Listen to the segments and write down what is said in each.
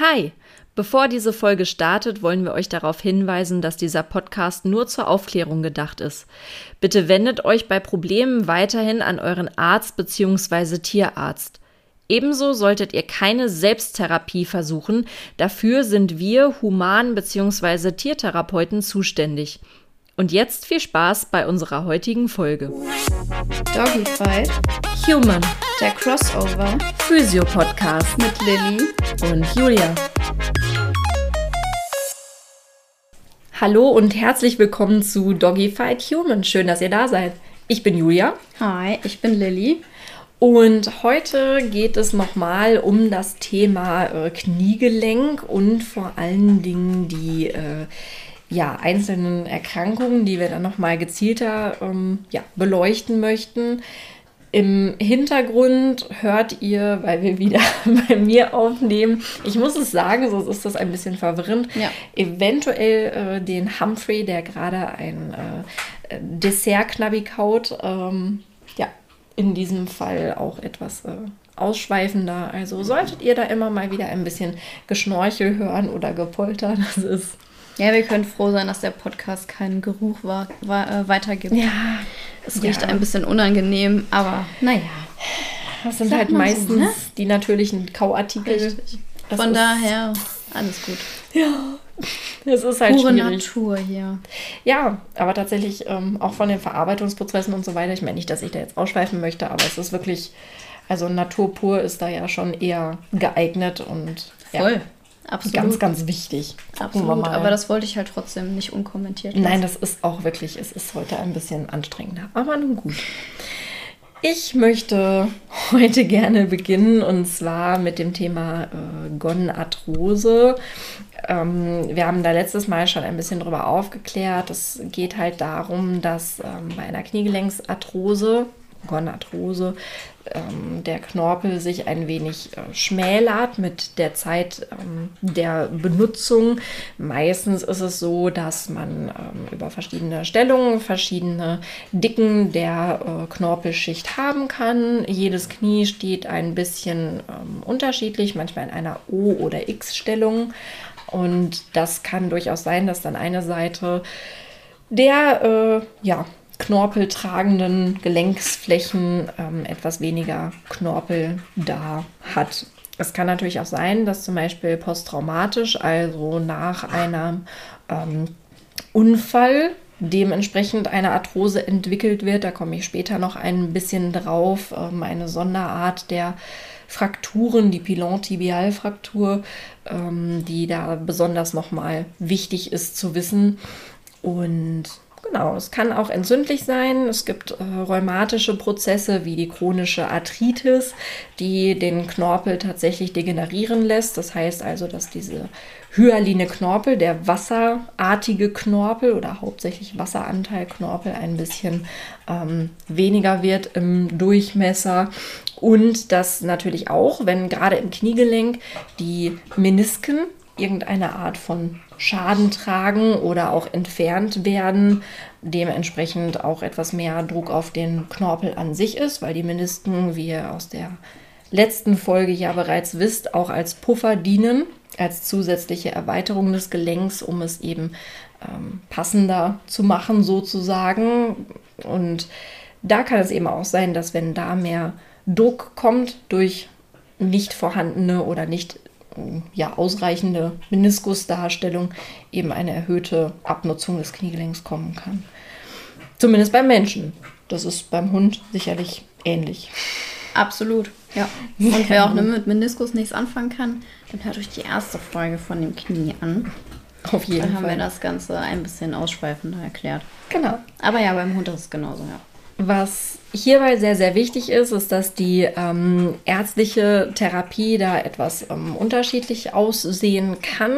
Hi! Bevor diese Folge startet, wollen wir euch darauf hinweisen, dass dieser Podcast nur zur Aufklärung gedacht ist. Bitte wendet euch bei Problemen weiterhin an euren Arzt bzw. Tierarzt. Ebenso solltet ihr keine Selbsttherapie versuchen, dafür sind wir Human- bzw. Tiertherapeuten zuständig. Und jetzt viel Spaß bei unserer heutigen Folge. Doggy Fight, Human, der Crossover Physio-Podcast mit Lilly. und Julia. Hallo und herzlich willkommen zu Doggy Fight Human. Schön, dass ihr da seid. Ich bin Julia Hi, ich bin Lilly. und heute geht es nochmal um das Thema äh, Kniegelenk und vor allen Dingen die äh, ja, einzelnen Erkrankungen, die wir dann nochmal gezielter ähm, ja, beleuchten möchten. Im Hintergrund hört ihr, weil wir wieder bei mir aufnehmen, ich muss es sagen, sonst ist das ein bisschen verwirrend, Ja. eventuell äh, den Humphrey, der gerade ein äh, Dessert-Knabbi kaut. Ähm, ja, in diesem Fall auch etwas äh, ausschweifender. Also solltet ihr da immer mal wieder ein bisschen Geschnorchel hören oder Gepolter, das ist Ja, wir können froh sein, dass der Podcast keinen Geruch wa wa äh, weitergibt. ja, Es riecht ja. ein bisschen unangenehm, aber naja. Das sind Sagt halt man so, meistens ne? die natürlichen Kauartikel. Richtig. Das Von daher, alles gut. Ja, es ist halt Pure schwierig. Natur hier. Ja, aber tatsächlich ähm, auch von den Verarbeitungsprozessen und so weiter. Ich meine nicht, dass ich da jetzt ausschweifen möchte, aber es ist wirklich, also Natur pur ist da ja schon eher geeignet und Voll. ja, Absolut. ganz, ganz wichtig. Absolut. Aber das wollte ich halt trotzdem nicht unkommentiert Nein, lassen. das ist auch wirklich, es ist heute ein bisschen anstrengender. Aber nun gut. Ich möchte heute gerne beginnen und zwar mit dem Thema äh, Gonarthrose. Ähm, wir haben da letztes Mal schon ein bisschen drüber aufgeklärt. Es geht halt darum, dass ähm, bei einer Kniegelenksarthrose, Gonarthrose, ähm, der Knorpel sich ein wenig äh, schmälert mit der Zeit ähm, der Benutzung. Meistens ist es so, dass man ähm, über verschiedene Stellungen verschiedene Dicken der äh, Knorpelschicht haben kann. Jedes Knie steht ein bisschen ähm, unterschiedlich, manchmal in einer O- oder X-Stellung. Und das kann durchaus sein, dass dann eine Seite der äh, ja, knorpeltragenden Gelenksflächen ähm, etwas weniger Knorpel da hat. Es kann natürlich auch sein, dass zum Beispiel posttraumatisch, also nach einem ähm, Unfall, dementsprechend eine Arthrose entwickelt wird. Da komme ich später noch ein bisschen drauf. Ähm, eine Sonderart der Frakturen, die Pilon-Tibialfraktur, ähm, die da besonders nochmal wichtig ist zu wissen. Und genau, es kann auch entzündlich sein. Es gibt äh, rheumatische Prozesse wie die chronische Arthritis, die den Knorpel tatsächlich degenerieren lässt. Das heißt also, dass diese hyaline Knorpel, der wasserartige Knorpel oder hauptsächlich Wasseranteil Knorpel ein bisschen ähm, weniger wird im Durchmesser. Und das natürlich auch, wenn gerade im Kniegelenk die Menisken irgendeine Art von Schaden tragen oder auch entfernt werden, dementsprechend auch etwas mehr Druck auf den Knorpel an sich ist, weil die Menisken, wie ihr aus der letzten Folge ja bereits wisst, auch als Puffer dienen, als zusätzliche Erweiterung des Gelenks, um es eben ähm, passender zu machen sozusagen. Und da kann es eben auch sein, dass wenn da mehr Druck kommt durch nicht vorhandene oder nicht ja, ausreichende Meniskusdarstellung, eben eine erhöhte Abnutzung des Kniegelenks kommen kann. Zumindest beim Menschen. Das ist beim Hund sicherlich ähnlich. Absolut, ja. Und wer auch mit Meniskus nichts anfangen kann, dann hört euch die erste Folge von dem Knie an. Auf Da jeden haben wir Fall. das Ganze ein bisschen ausschweifender erklärt. Genau. Aber ja, beim Hund ist es genauso, ja. Was hierbei sehr, sehr wichtig ist, ist, dass die ähm, ärztliche Therapie da etwas ähm, unterschiedlich aussehen kann.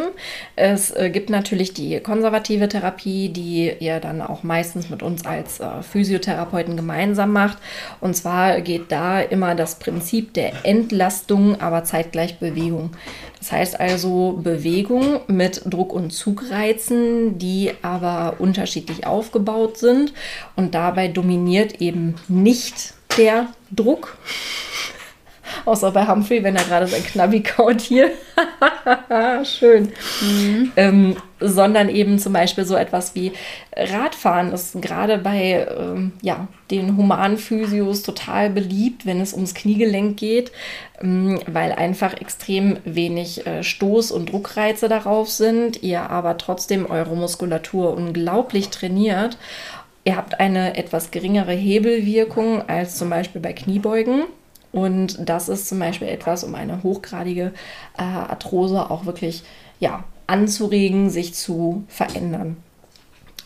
Es äh, gibt natürlich die konservative Therapie, die ihr dann auch meistens mit uns als äh, Physiotherapeuten gemeinsam macht. Und zwar geht da immer das Prinzip der Entlastung, aber zeitgleich Bewegung. Das heißt also Bewegung mit Druck- und Zugreizen, die aber unterschiedlich aufgebaut sind. Und dabei dominiert eben nicht der Druck, Außer bei Humphrey, wenn er gerade sein Knabbi kaut hier. Schön. Mhm. Ähm, sondern eben zum Beispiel so etwas wie Radfahren ist gerade bei ähm, ja, den humanen Physios total beliebt, wenn es ums Kniegelenk geht, ähm, weil einfach extrem wenig äh, Stoß- und Druckreize darauf sind, ihr aber trotzdem eure Muskulatur unglaublich trainiert. Ihr habt eine etwas geringere Hebelwirkung als zum Beispiel bei Kniebeugen. Und das ist zum Beispiel etwas, um eine hochgradige äh, Arthrose auch wirklich ja, anzuregen, sich zu verändern.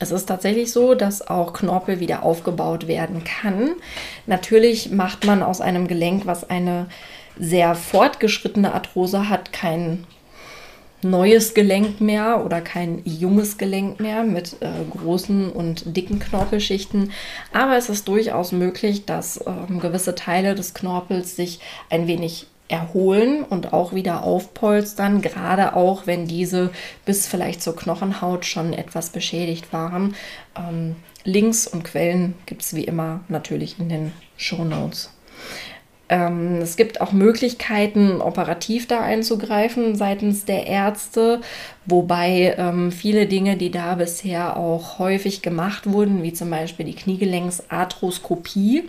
Es ist tatsächlich so, dass auch Knorpel wieder aufgebaut werden kann. Natürlich macht man aus einem Gelenk, was eine sehr fortgeschrittene Arthrose hat, kein neues Gelenk mehr oder kein junges Gelenk mehr mit äh, großen und dicken Knorpelschichten. Aber es ist durchaus möglich, dass ähm, gewisse Teile des Knorpels sich ein wenig erholen und auch wieder aufpolstern, gerade auch wenn diese bis vielleicht zur Knochenhaut schon etwas beschädigt waren. Ähm, Links und Quellen gibt es wie immer natürlich in den Show Notes. Ähm, es gibt auch Möglichkeiten, operativ da einzugreifen seitens der Ärzte, wobei ähm, viele Dinge, die da bisher auch häufig gemacht wurden, wie zum Beispiel die Kniegelenksarthroskopie,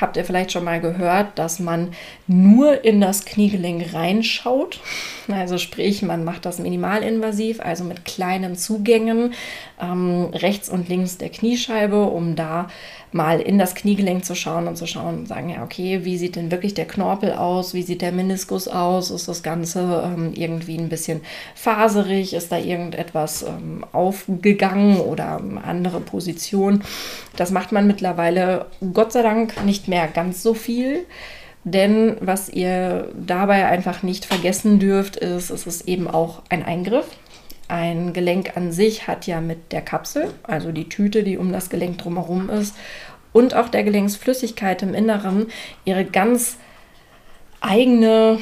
habt ihr vielleicht schon mal gehört, dass man nur in das Kniegelenk reinschaut. Also sprich, man macht das minimalinvasiv, also mit kleinen Zugängen ähm, rechts und links der Kniescheibe, um da mal in das Kniegelenk zu schauen und zu schauen und sagen, ja, okay, wie sieht denn wirklich der Knorpel aus? Wie sieht der Meniskus aus? Ist das Ganze ähm, irgendwie ein bisschen faserig? Ist da irgendetwas ähm, aufgegangen oder andere Position? Das macht man mittlerweile Gott sei Dank nicht mehr ganz so viel. Denn was ihr dabei einfach nicht vergessen dürft, ist, es ist eben auch ein Eingriff. Ein Gelenk an sich hat ja mit der Kapsel, also die Tüte, die um das Gelenk drumherum ist, und auch der Gelenksflüssigkeit im Inneren ihre ganz eigene,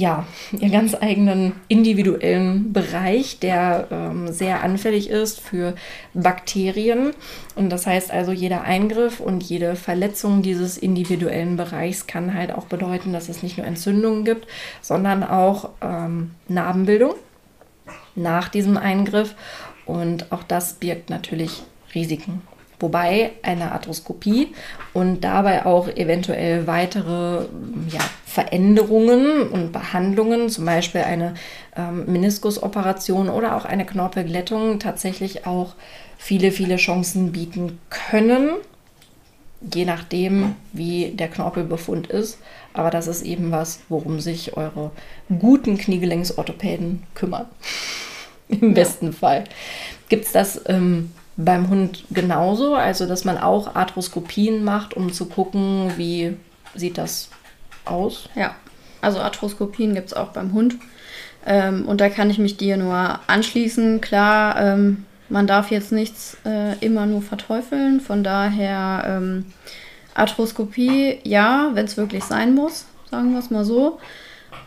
ja, ihren ganz eigenen individuellen Bereich, der ähm, sehr anfällig ist für Bakterien. Und das heißt also, jeder Eingriff und jede Verletzung dieses individuellen Bereichs kann halt auch bedeuten, dass es nicht nur Entzündungen gibt, sondern auch ähm, Narbenbildung nach diesem Eingriff. Und auch das birgt natürlich Risiken. Wobei eine Arthroskopie und dabei auch eventuell weitere ja, Veränderungen und Behandlungen, zum Beispiel eine ähm, Meniskusoperation oder auch eine Knorpelglättung, tatsächlich auch viele, viele Chancen bieten können, je nachdem, wie der Knorpelbefund ist. Aber das ist eben was, worum sich eure guten Kniegelenksorthopäden kümmern. Im besten Fall. Gibt es das ähm, beim Hund genauso? Also, dass man auch Arthroskopien macht, um zu gucken, wie sieht das aus? Ja, also Arthroskopien gibt es auch beim Hund. Ähm, und da kann ich mich dir nur anschließen. Klar, ähm, man darf jetzt nichts äh, immer nur verteufeln. Von daher ähm, Arthroskopie, ja, wenn es wirklich sein muss, sagen wir es mal so.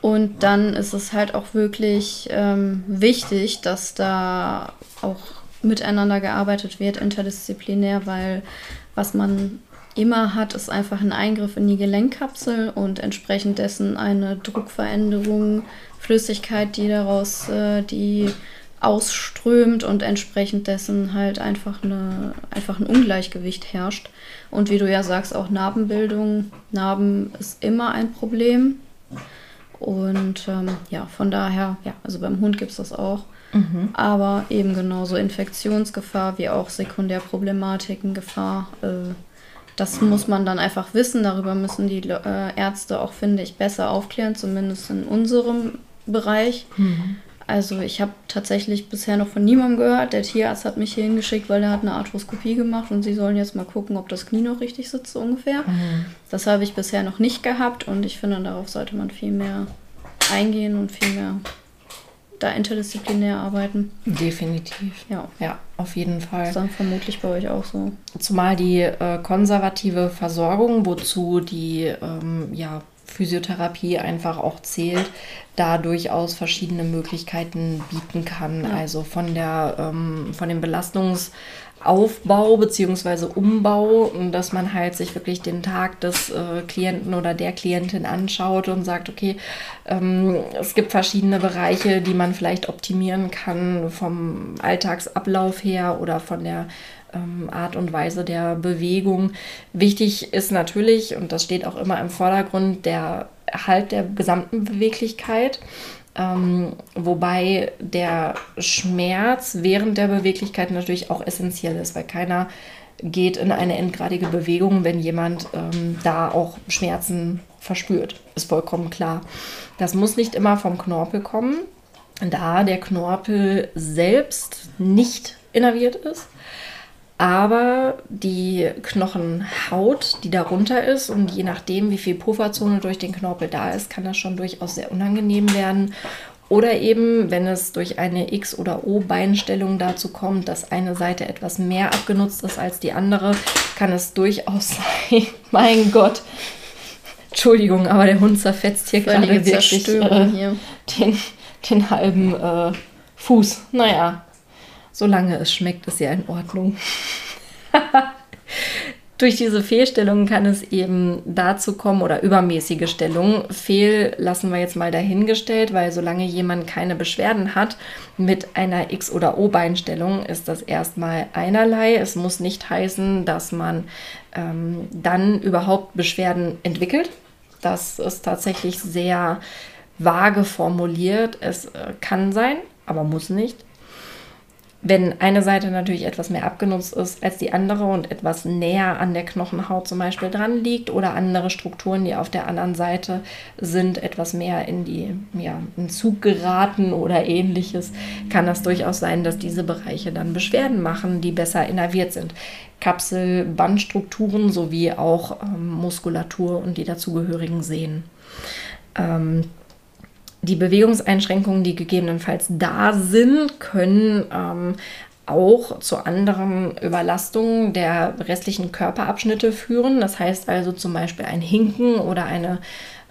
Und dann ist es halt auch wirklich ähm, wichtig, dass da auch miteinander gearbeitet wird, interdisziplinär, weil was man immer hat, ist einfach ein Eingriff in die Gelenkkapsel und entsprechend dessen eine Druckveränderung, Flüssigkeit, die daraus, äh, die ausströmt und entsprechend dessen halt einfach, eine, einfach ein Ungleichgewicht herrscht. Und wie du ja sagst, auch Narbenbildung. Narben ist immer ein Problem. Und ähm, ja, von daher, ja, also beim Hund gibt es das auch. Mhm. Aber eben genauso Infektionsgefahr wie auch Sekundärproblematiken, Gefahr. Äh, das muss man dann einfach wissen. Darüber müssen die äh, Ärzte auch, finde ich, besser aufklären, zumindest in unserem Bereich. Mhm. Also ich habe tatsächlich bisher noch von niemandem gehört. Der Tierarzt hat mich hier hingeschickt, weil er hat eine Arthroskopie gemacht und sie sollen jetzt mal gucken, ob das Knie noch richtig sitzt, so ungefähr. Mhm. Das habe ich bisher noch nicht gehabt und ich finde, darauf sollte man viel mehr eingehen und viel mehr da interdisziplinär arbeiten. Definitiv. Ja. Ja, auf jeden Fall. Das ist dann vermutlich bei euch auch so. Zumal die äh, konservative Versorgung, wozu die ähm, ja, Physiotherapie einfach auch zählt, da durchaus verschiedene Möglichkeiten bieten kann. Ja. Also von der ähm, von dem Belastungsaufbau bzw. Umbau, dass man halt sich wirklich den Tag des äh, Klienten oder der Klientin anschaut und sagt, okay, ähm, es gibt verschiedene Bereiche, die man vielleicht optimieren kann vom Alltagsablauf her oder von der ähm, Art und Weise der Bewegung. Wichtig ist natürlich, und das steht auch immer im Vordergrund, der Erhalt der gesamten Beweglichkeit. Ähm, wobei der Schmerz während der Beweglichkeit natürlich auch essentiell ist, weil keiner geht in eine endgradige Bewegung, wenn jemand ähm, da auch Schmerzen verspürt. Ist vollkommen klar. Das muss nicht immer vom Knorpel kommen, da der Knorpel selbst nicht innerviert ist aber die Knochenhaut, die darunter ist und je nachdem, wie viel Pufferzone durch den Knorpel da ist, kann das schon durchaus sehr unangenehm werden. Oder eben, wenn es durch eine X- oder O-Beinstellung dazu kommt, dass eine Seite etwas mehr abgenutzt ist als die andere, kann es durchaus sein, mein Gott, Entschuldigung, aber der Hund zerfetzt hier gerade wirklich äh, hier. Den, den halben äh, Fuß. Naja, Solange es schmeckt, ist ja in Ordnung. Durch diese Fehlstellungen kann es eben dazu kommen, oder übermäßige Stellungen, fehl lassen wir jetzt mal dahingestellt, weil solange jemand keine Beschwerden hat mit einer X- oder O-Beinstellung, ist das erstmal einerlei. Es muss nicht heißen, dass man ähm, dann überhaupt Beschwerden entwickelt. Das ist tatsächlich sehr vage formuliert. Es äh, kann sein, aber muss nicht. Wenn eine Seite natürlich etwas mehr abgenutzt ist als die andere und etwas näher an der Knochenhaut zum Beispiel dran liegt oder andere Strukturen, die auf der anderen Seite sind, etwas mehr in die ja, in Zug geraten oder ähnliches, kann das durchaus sein, dass diese Bereiche dann Beschwerden machen, die besser innerviert sind. Kapsel, Bandstrukturen sowie auch ähm, Muskulatur und die dazugehörigen Sehnen. Ähm, die Bewegungseinschränkungen, die gegebenenfalls da sind, können ähm, auch zu anderen Überlastungen der restlichen Körperabschnitte führen. Das heißt also zum Beispiel ein Hinken oder eine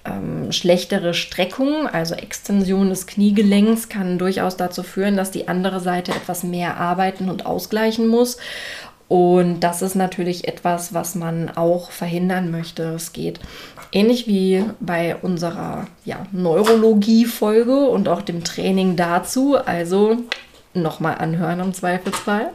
ähm, schlechtere Streckung, also Extension des Kniegelenks, kann durchaus dazu führen, dass die andere Seite etwas mehr arbeiten und ausgleichen muss. Und das ist natürlich etwas, was man auch verhindern möchte. Es geht ähnlich wie bei unserer ja, Neurologie-Folge und auch dem Training dazu. Also nochmal anhören im Zweifelsfall.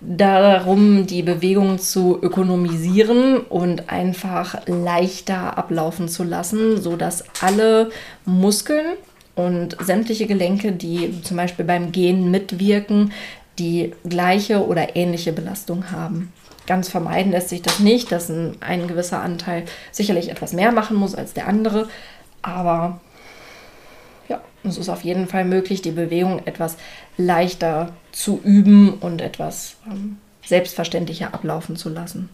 Darum, die Bewegung zu ökonomisieren und einfach leichter ablaufen zu lassen, sodass alle Muskeln und sämtliche Gelenke, die zum Beispiel beim Gehen mitwirken, die gleiche oder ähnliche Belastung haben. Ganz vermeiden lässt sich das nicht, dass ein, ein gewisser Anteil sicherlich etwas mehr machen muss als der andere, aber ja, es ist auf jeden Fall möglich, die Bewegung etwas leichter zu üben und etwas ähm, selbstverständlicher ablaufen zu lassen.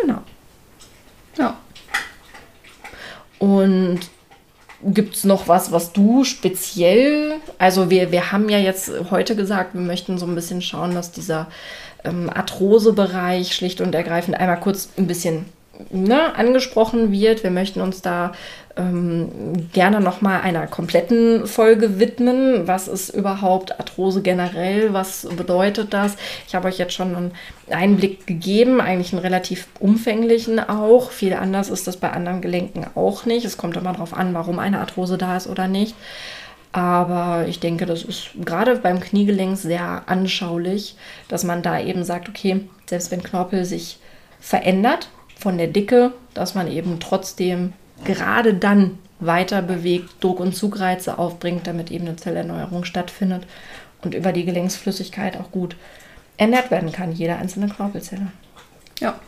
Genau. Ja. Und Gibt es noch was, was du speziell, also wir, wir haben ja jetzt heute gesagt, wir möchten so ein bisschen schauen, dass dieser ähm, Arthrose-Bereich schlicht und ergreifend einmal kurz ein bisschen ne, angesprochen wird. Wir möchten uns da ähm, gerne nochmal einer kompletten Folge widmen. Was ist überhaupt Arthrose generell? Was bedeutet das? Ich habe euch jetzt schon einen Einblick gegeben, eigentlich einen relativ umfänglichen auch. Viel anders ist das bei anderen Gelenken auch nicht. Es kommt immer darauf an, warum eine Arthrose da ist oder nicht. Aber ich denke, das ist gerade beim Kniegelenk sehr anschaulich, dass man da eben sagt, okay, selbst wenn Knorpel sich verändert, von der Dicke, dass man eben trotzdem gerade dann weiter bewegt, Druck- und Zugreize aufbringt, damit eben eine Zellerneuerung stattfindet und über die Gelenksflüssigkeit auch gut ernährt werden kann, jede einzelne Knorpelzelle. Ja.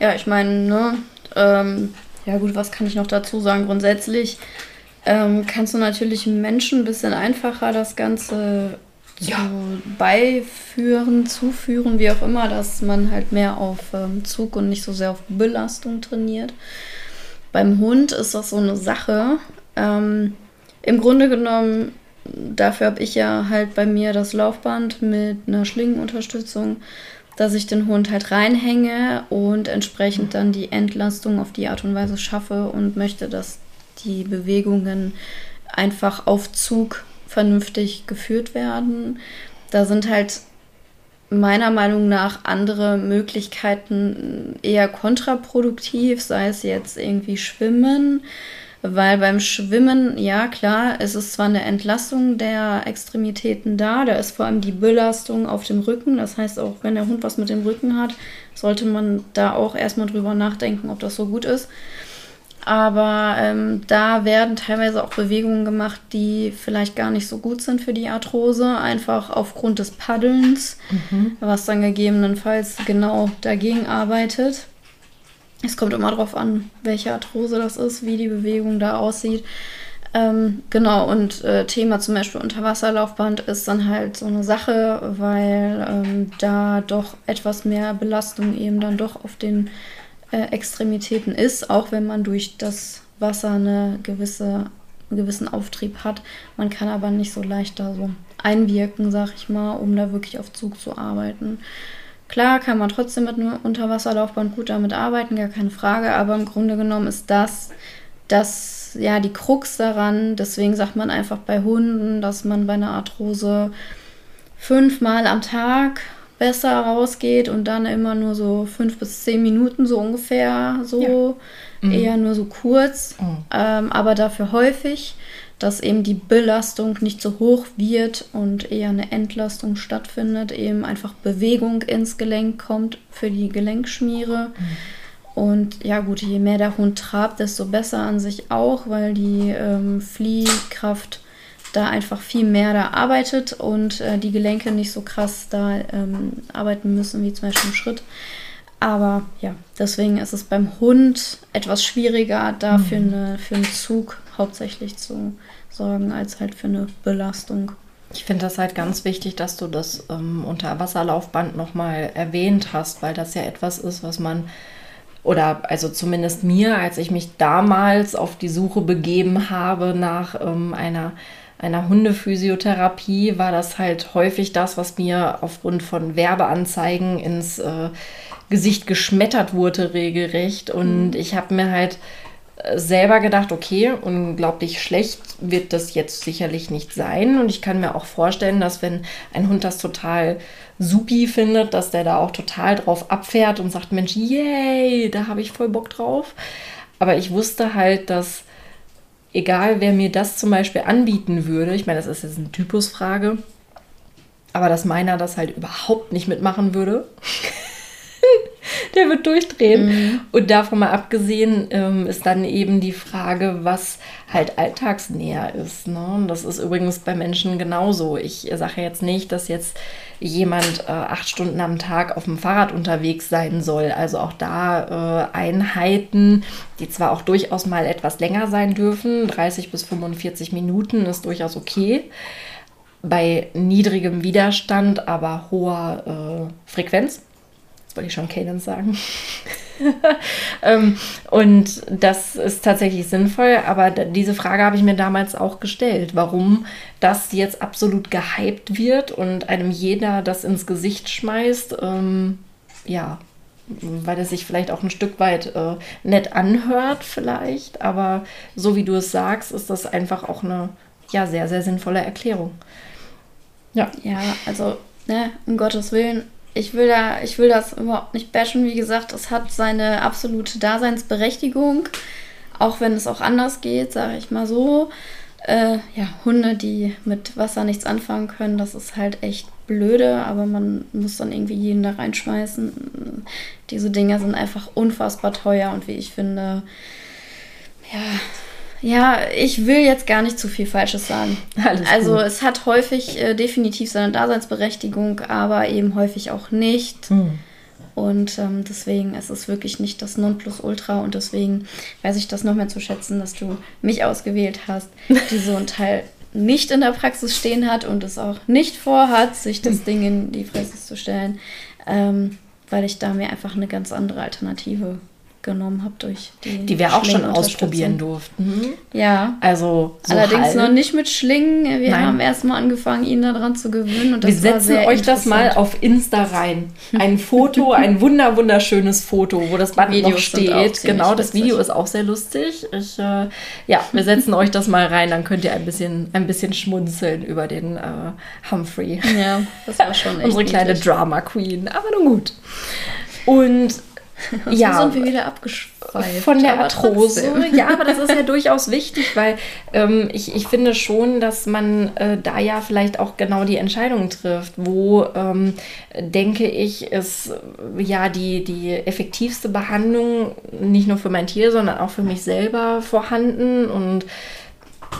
Ja, ich meine, ne, ähm, ja gut, was kann ich noch dazu sagen? Grundsätzlich ähm, kannst du natürlich Menschen ein bisschen einfacher das Ganze ja. beiführen, zuführen, wie auch immer, dass man halt mehr auf ähm, Zug und nicht so sehr auf Belastung trainiert. Beim Hund ist das so eine Sache. Ähm, Im Grunde genommen, dafür habe ich ja halt bei mir das Laufband mit einer Schlingenunterstützung. dass ich den Hund halt reinhänge und entsprechend dann die Entlastung auf die Art und Weise schaffe und möchte, dass die Bewegungen einfach auf Zug vernünftig geführt werden. Da sind halt meiner Meinung nach andere Möglichkeiten eher kontraproduktiv, sei es jetzt irgendwie Schwimmen, weil beim Schwimmen, ja klar, es ist zwar eine Entlastung der Extremitäten da, da ist vor allem die Belastung auf dem Rücken, das heißt auch, wenn der Hund was mit dem Rücken hat, sollte man da auch erstmal drüber nachdenken, ob das so gut ist. Aber ähm, da werden teilweise auch Bewegungen gemacht, die vielleicht gar nicht so gut sind für die Arthrose, einfach aufgrund des Paddelns, mhm. was dann gegebenenfalls genau dagegen arbeitet. Es kommt immer darauf an, welche Arthrose das ist, wie die Bewegung da aussieht. Ähm, genau, und äh, Thema zum Beispiel Unterwasserlaufband ist dann halt so eine Sache, weil ähm, da doch etwas mehr Belastung eben dann doch auf den äh, Extremitäten ist, auch wenn man durch das Wasser eine gewisse, einen gewissen Auftrieb hat. Man kann aber nicht so leicht da so einwirken, sag ich mal, um da wirklich auf Zug zu arbeiten. Klar kann man trotzdem mit einem Unterwasserlaufband gut damit arbeiten, gar keine Frage, aber im Grunde genommen ist das, das ja die Krux daran. Deswegen sagt man einfach bei Hunden, dass man bei einer Arthrose fünfmal am Tag besser rausgeht und dann immer nur so fünf bis zehn Minuten so ungefähr so, ja. mhm. eher nur so kurz, mhm. ähm, aber dafür häufig, dass eben die Belastung nicht so hoch wird und eher eine Entlastung stattfindet, eben einfach Bewegung ins Gelenk kommt für die Gelenkschmiere. Mhm. Und ja gut, je mehr der Hund trabt, desto besser an sich auch, weil die ähm, Fliehkraft da einfach viel mehr da arbeitet und äh, die Gelenke nicht so krass da ähm, arbeiten müssen, wie zum Beispiel im Schritt. Aber ja, deswegen ist es beim Hund etwas schwieriger, da mhm. für, eine, für einen Zug hauptsächlich zu sorgen, als halt für eine Belastung. Ich finde das halt ganz wichtig, dass du das ähm, Unterwasserlaufband nochmal erwähnt hast, weil das ja etwas ist, was man, oder also zumindest mir, als ich mich damals auf die Suche begeben habe nach ähm, einer einer Hundephysiotherapie war das halt häufig das, was mir aufgrund von Werbeanzeigen ins äh, Gesicht geschmettert wurde, regelrecht. Und mhm. ich habe mir halt äh, selber gedacht, okay, unglaublich schlecht wird das jetzt sicherlich nicht sein. Und ich kann mir auch vorstellen, dass wenn ein Hund das total supi findet, dass der da auch total drauf abfährt und sagt, Mensch, yay, da habe ich voll Bock drauf. Aber ich wusste halt, dass egal wer mir das zum Beispiel anbieten würde, ich meine, das ist jetzt eine Typusfrage, aber dass meiner das halt überhaupt nicht mitmachen würde. der wird durchdrehen. Mhm. Und davon mal abgesehen ähm, ist dann eben die Frage, was halt alltagsnäher ist. Ne? Und das ist übrigens bei Menschen genauso. Ich sage jetzt nicht, dass jetzt jemand äh, acht Stunden am Tag auf dem Fahrrad unterwegs sein soll. Also auch da äh, Einheiten, die zwar auch durchaus mal etwas länger sein dürfen, 30 bis 45 Minuten ist durchaus okay. Bei niedrigem Widerstand, aber hoher äh, Frequenz wollte ich schon Cadence sagen. ähm, und das ist tatsächlich sinnvoll, aber diese Frage habe ich mir damals auch gestellt, warum das jetzt absolut gehypt wird und einem jeder das ins Gesicht schmeißt. Ähm, ja, weil es sich vielleicht auch ein Stück weit äh, nett anhört, vielleicht, aber so wie du es sagst, ist das einfach auch eine ja, sehr, sehr sinnvolle Erklärung. Ja. Ja, also, ne, um Gottes Willen, ich will da, ich will das überhaupt nicht bashen. Wie gesagt, es hat seine absolute Daseinsberechtigung, auch wenn es auch anders geht, sage ich mal so. Äh, ja, Hunde, die mit Wasser nichts anfangen können, das ist halt echt blöde, aber man muss dann irgendwie jeden da reinschmeißen. Diese Dinger sind einfach unfassbar teuer und wie ich finde, ja, ja, ich will jetzt gar nicht zu viel Falsches sagen. Alles also gut. es hat häufig äh, definitiv seine Daseinsberechtigung, aber eben häufig auch nicht. Mhm. Und ähm, deswegen ist es wirklich nicht das Nonplusultra und deswegen weiß ich das noch mehr zu schätzen, dass du mich ausgewählt hast, die so ein Teil nicht in der Praxis stehen hat und es auch nicht vorhat, sich das Ding in die Fresse zu stellen, ähm, weil ich da mir einfach eine ganz andere Alternative genommen habe durch die. Die wir auch schon ausprobieren durften. Ja. Also so Allerdings halb. noch nicht mit Schlingen. Wir Nein. haben erstmal angefangen, ihn daran zu gewöhnen. wir setzen euch das mal auf Insta rein. Ein Foto, ein wunder wunderschönes Foto, wo das Band noch steht. Genau, das Video ist auch sehr lustig. Ich, äh, ja, wir setzen euch das mal rein, dann könnt ihr ein bisschen, ein bisschen schmunzeln über den äh, Humphrey. Ja, das war schon echt Unsere kleine. Drama Queen. Aber nun gut. Und und ja, sind wir wieder abgeschweift. Von der Arthrose. Ja, aber das ist ja durchaus wichtig, weil ähm, ich, ich finde schon, dass man äh, da ja vielleicht auch genau die Entscheidung trifft, wo ähm, denke ich, ist ja die, die effektivste Behandlung nicht nur für mein Tier, sondern auch für mich selber vorhanden und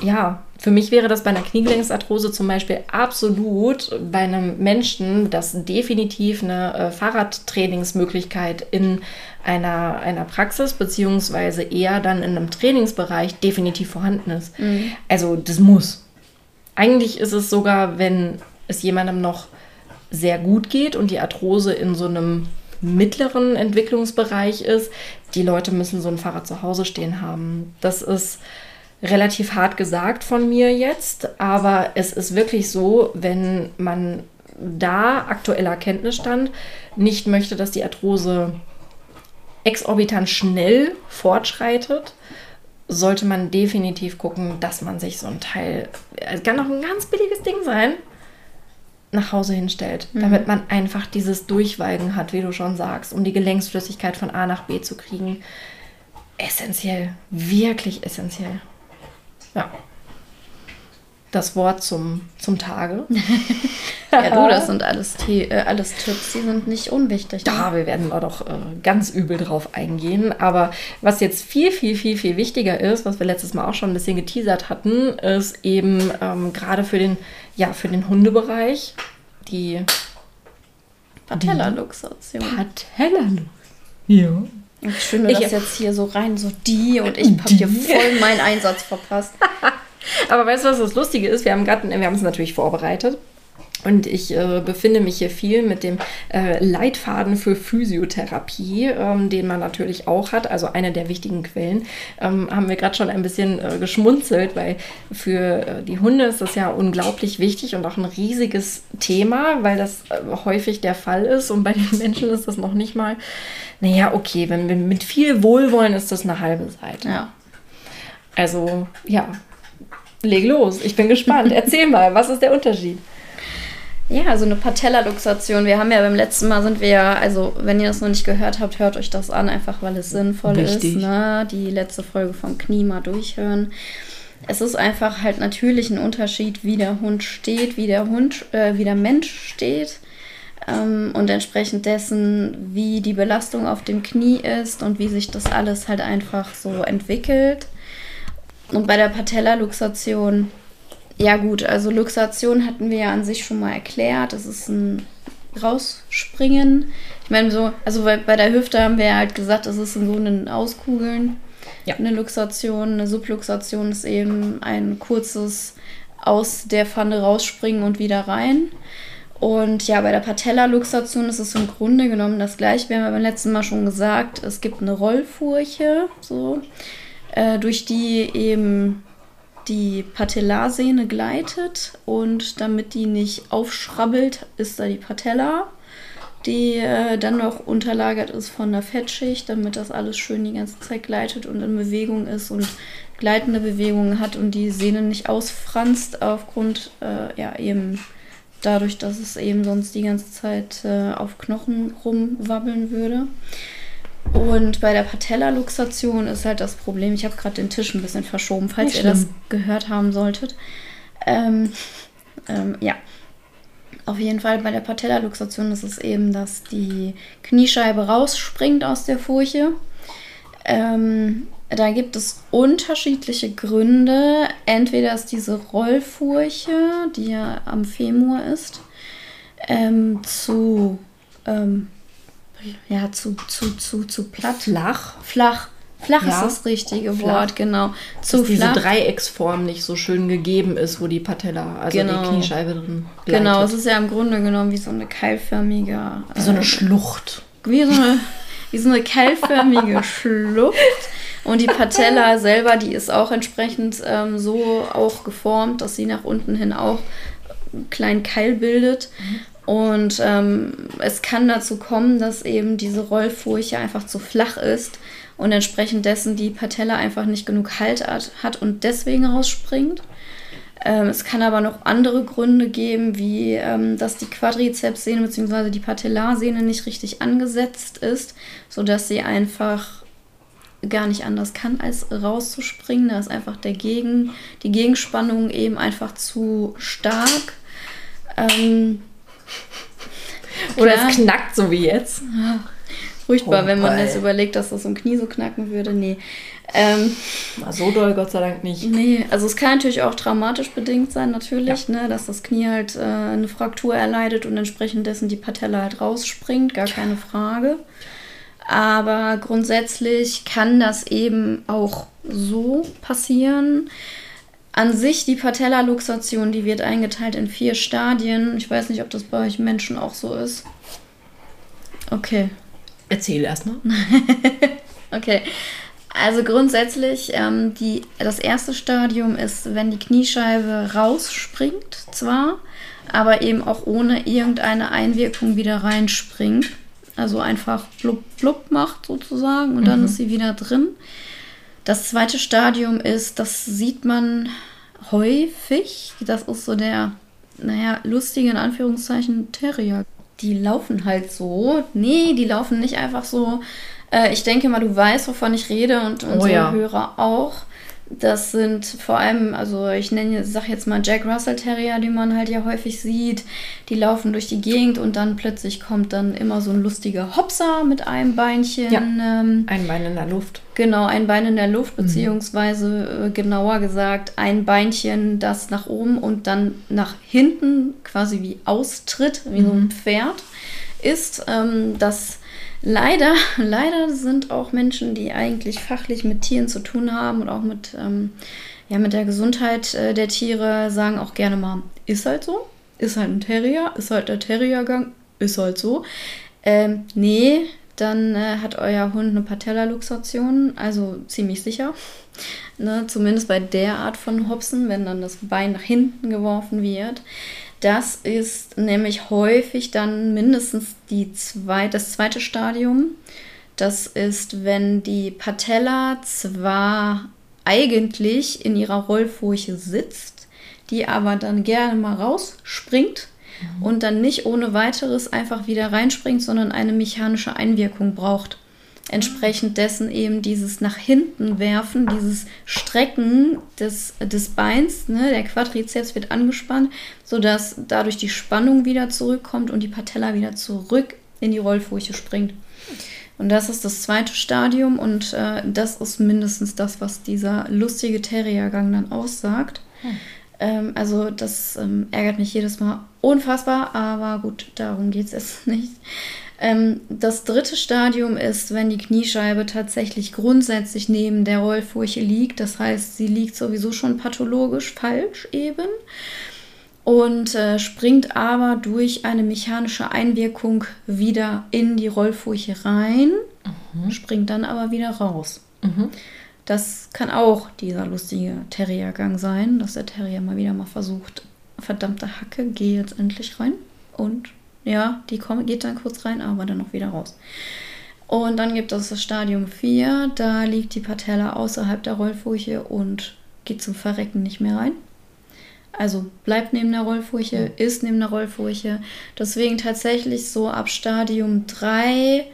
ja, für mich wäre das bei einer Kniegelenksarthrose zum Beispiel absolut bei einem Menschen, das definitiv eine äh, Fahrradtrainingsmöglichkeit in einer, einer Praxis beziehungsweise eher dann in einem Trainingsbereich definitiv vorhanden ist. Mhm. Also das muss. Eigentlich ist es sogar, wenn es jemandem noch sehr gut geht und die Arthrose in so einem mittleren Entwicklungsbereich ist, die Leute müssen so ein Fahrrad zu Hause stehen haben. Das ist relativ hart gesagt von mir jetzt, aber es ist wirklich so, wenn man da aktueller Kenntnisstand nicht möchte, dass die Arthrose exorbitant schnell fortschreitet, sollte man definitiv gucken, dass man sich so ein Teil, es kann auch ein ganz billiges Ding sein, nach Hause hinstellt, mhm. damit man einfach dieses Durchweigen hat, wie du schon sagst, um die Gelenksflüssigkeit von A nach B zu kriegen. Essentiell, wirklich essentiell. Ja. Das Wort zum, zum Tage. ja, du, das sind alles, äh, alles Tipps, die sind nicht unwichtig. Ne? Ja, wir werden da doch äh, ganz übel drauf eingehen. Aber was jetzt viel, viel, viel, viel wichtiger ist, was wir letztes Mal auch schon ein bisschen geteasert hatten, ist eben ähm, gerade für den, ja, für den Hundebereich die Patellaluxation. Patellaluxation. Ja. Ich finde das jetzt hier so rein, so die und ich habe hier voll meinen Einsatz verpasst. Aber weißt du, was das Lustige ist? Wir haben gerade, wir haben es natürlich vorbereitet. Und ich äh, befinde mich hier viel mit dem äh, Leitfaden für Physiotherapie, ähm, den man natürlich auch hat, also eine der wichtigen Quellen. Ähm, haben wir gerade schon ein bisschen äh, geschmunzelt, weil für äh, die Hunde ist das ja unglaublich wichtig und auch ein riesiges Thema, weil das äh, häufig der Fall ist. Und bei den Menschen ist das noch nicht mal, naja, okay, wenn wir mit viel Wohlwollen ist das eine halbe Seite. Ja. Also, ja, leg los. Ich bin gespannt. Erzähl mal, was ist der Unterschied? Ja, also eine Patellaluxation. Wir haben ja beim letzten Mal sind wir ja, also wenn ihr das noch nicht gehört habt, hört euch das an, einfach weil es sinnvoll Wichtig. ist. Ne? Die letzte Folge vom Knie mal durchhören. Es ist einfach halt natürlich ein Unterschied, wie der Hund steht, wie der Hund, äh, wie der Mensch steht ähm, und entsprechend dessen, wie die Belastung auf dem Knie ist und wie sich das alles halt einfach so entwickelt. Und bei der Patellaluxation ja gut, also Luxation hatten wir ja an sich schon mal erklärt. Das ist ein Rausspringen. Ich meine so, also bei, bei der Hüfte haben wir ja halt gesagt, das ist so ein Auskugeln. Ja. Eine Luxation, eine Subluxation ist eben ein kurzes aus der Pfanne rausspringen und wieder rein. Und ja, bei der Patella-Luxation ist es im Grunde genommen das gleiche. Wir haben ja beim letzten Mal schon gesagt, es gibt eine Rollfurche, so, äh, durch die eben die Patellarsehne gleitet und damit die nicht aufschrabbelt, ist da die Patella, die äh, dann noch unterlagert ist von der Fettschicht, damit das alles schön die ganze Zeit gleitet und in Bewegung ist und gleitende Bewegungen hat und die Sehne nicht ausfranst aufgrund, äh, ja, eben dadurch, dass es eben sonst die ganze Zeit äh, auf Knochen rumwabbeln würde. Und bei der Patellaluxation ist halt das Problem, ich habe gerade den Tisch ein bisschen verschoben, falls Nicht ihr schlimm. das gehört haben solltet. Ähm, ähm, ja. Auf jeden Fall bei der Patellaluxation ist es eben, dass die Kniescheibe rausspringt aus der Furche. Ähm, da gibt es unterschiedliche Gründe. Entweder ist diese Rollfurche, die ja am Femur ist, ähm, zu ähm, ja, zu, zu, zu, zu platt. Flach. Flach. Flach ja. ist das richtige Flach. Wort, genau. Zu Dass diese Dreiecksform nicht so schön gegeben ist, wo die Patella, also genau. die Kniescheibe drin gleitet. Genau, es ist ja im Grunde genommen wie so eine keilförmige... Wie so eine äh, Schlucht. Wie so eine... wie so eine keilförmige Schlucht. Und die Patella selber, die ist auch entsprechend ähm, so auch geformt, dass sie nach unten hin auch einen kleinen Keil bildet. Und ähm, es kann dazu kommen, dass eben diese Rollfurche einfach zu flach ist und entsprechend dessen die Patella einfach nicht genug Halt hat und deswegen rausspringt. Ähm, es kann aber noch andere Gründe geben, wie ähm, dass die Quadrizepssehne bzw. die Patellarsehne nicht richtig angesetzt ist, sodass sie einfach gar nicht anders kann, als rauszuspringen. Da ist einfach der Gegen, die Gegenspannung eben einfach zu stark. Ähm, Oder es knackt so wie jetzt. Furchtbar, oh, wenn man jetzt überlegt, dass das im Knie so knacken würde. Nee. Ähm, so doll, Gott sei Dank nicht. Nee, also es kann natürlich auch traumatisch bedingt sein, natürlich, ja. ne, dass das Knie halt äh, eine Fraktur erleidet und entsprechend dessen die Patella halt rausspringt, gar keine Frage. Aber grundsätzlich kann das eben auch so passieren. An sich die Patellaluxation, die wird eingeteilt in vier Stadien. Ich weiß nicht, ob das bei euch Menschen auch so ist. Okay. Erzähl erstmal. okay. Also grundsätzlich, ähm, die, das erste Stadium ist, wenn die Kniescheibe rausspringt, zwar, aber eben auch ohne irgendeine Einwirkung wieder reinspringt. Also einfach blub blub macht sozusagen und mhm. dann ist sie wieder drin. Das zweite Stadium ist, das sieht man häufig. Das ist so der, naja, lustige in Anführungszeichen Terrier. Die laufen halt so. Nee, die laufen nicht einfach so. Äh, ich denke mal, du weißt, wovon ich rede und unsere oh ja. Hörer auch. Das sind vor allem, also ich nenne, sag jetzt mal Jack Russell Terrier, die man halt ja häufig sieht. Die laufen durch die Gegend und dann plötzlich kommt dann immer so ein lustiger Hopser mit einem Beinchen. Ja, ähm, ein Bein in der Luft. Genau, ein Bein in der Luft, mhm. beziehungsweise äh, genauer gesagt ein Beinchen, das nach oben und dann nach hinten quasi wie austritt, wie mhm. so ein mhm. Pferd ist. Ähm, das Leider, leider sind auch Menschen, die eigentlich fachlich mit Tieren zu tun haben und auch mit, ähm, ja, mit der Gesundheit äh, der Tiere, sagen auch gerne mal, ist halt so, ist halt ein Terrier, ist halt der Terriergang, ist halt so. Ähm, nee, dann äh, hat euer Hund eine Patellaluxation, also ziemlich sicher. Ne, zumindest bei der Art von Hopsen, wenn dann das Bein nach hinten geworfen wird. Das ist nämlich häufig dann mindestens die zwei, das zweite Stadium. Das ist, wenn die Patella zwar eigentlich in ihrer Rollfurche sitzt, die aber dann gerne mal rausspringt mhm. und dann nicht ohne weiteres einfach wieder reinspringt, sondern eine mechanische Einwirkung braucht entsprechend dessen eben dieses nach hinten werfen, dieses Strecken des, des Beins, ne, der Quadrizeps wird angespannt, sodass dadurch die Spannung wieder zurückkommt und die Patella wieder zurück in die Rollfurche springt. Und das ist das zweite Stadium und äh, das ist mindestens das, was dieser lustige Terriergang dann aussagt. Hm. Ähm, also das ähm, ärgert mich jedes Mal unfassbar, aber gut, darum geht es jetzt nicht. Ähm, das dritte Stadium ist, wenn die Kniescheibe tatsächlich grundsätzlich neben der Rollfurche liegt. Das heißt, sie liegt sowieso schon pathologisch falsch eben und äh, springt aber durch eine mechanische Einwirkung wieder in die Rollfurche rein, mhm. springt dann aber wieder raus. Mhm. Das kann auch dieser lustige Terriergang sein, dass der Terrier mal wieder mal versucht, verdammte Hacke, geh jetzt endlich rein und ja, die kommt, geht dann kurz rein, aber dann noch wieder raus. Und dann gibt es das Stadium 4, da liegt die Patella außerhalb der Rollfurche und geht zum Verrecken nicht mehr rein. Also bleibt neben der Rollfurche, ist neben der Rollfurche. Deswegen tatsächlich so ab Stadium 3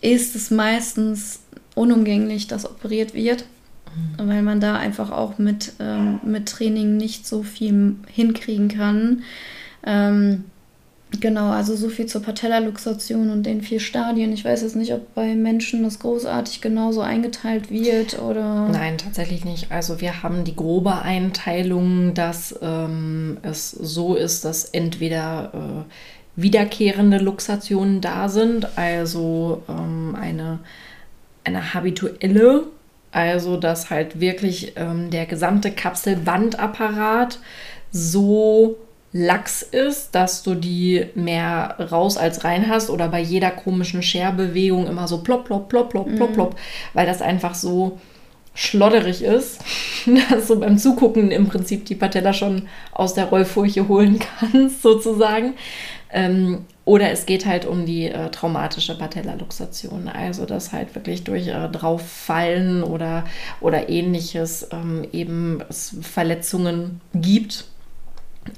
ist es meistens unumgänglich, dass operiert wird, mhm. weil man da einfach auch mit, ähm, mit Training nicht so viel hinkriegen kann. Ähm, Genau, also so viel zur Patellaluxation und den vier Stadien. Ich weiß jetzt nicht, ob bei Menschen das großartig genauso eingeteilt wird oder. Nein, tatsächlich nicht. Also wir haben die grobe Einteilung, dass ähm, es so ist, dass entweder äh, wiederkehrende Luxationen da sind, also ähm, eine, eine habituelle, also dass halt wirklich ähm, der gesamte Kapselbandapparat so lax ist, dass du die mehr raus als rein hast oder bei jeder komischen Scherbewegung immer so plopp, plopp, plopp, plopp, plopp, plopp, weil das einfach so schlodderig ist, dass du beim Zugucken im Prinzip die Patella schon aus der Rollfurche holen kannst, sozusagen. Ähm, oder es geht halt um die äh, traumatische Patellaluxation, also dass halt wirklich durch äh, Drauffallen oder, oder ähnliches ähm, eben es Verletzungen gibt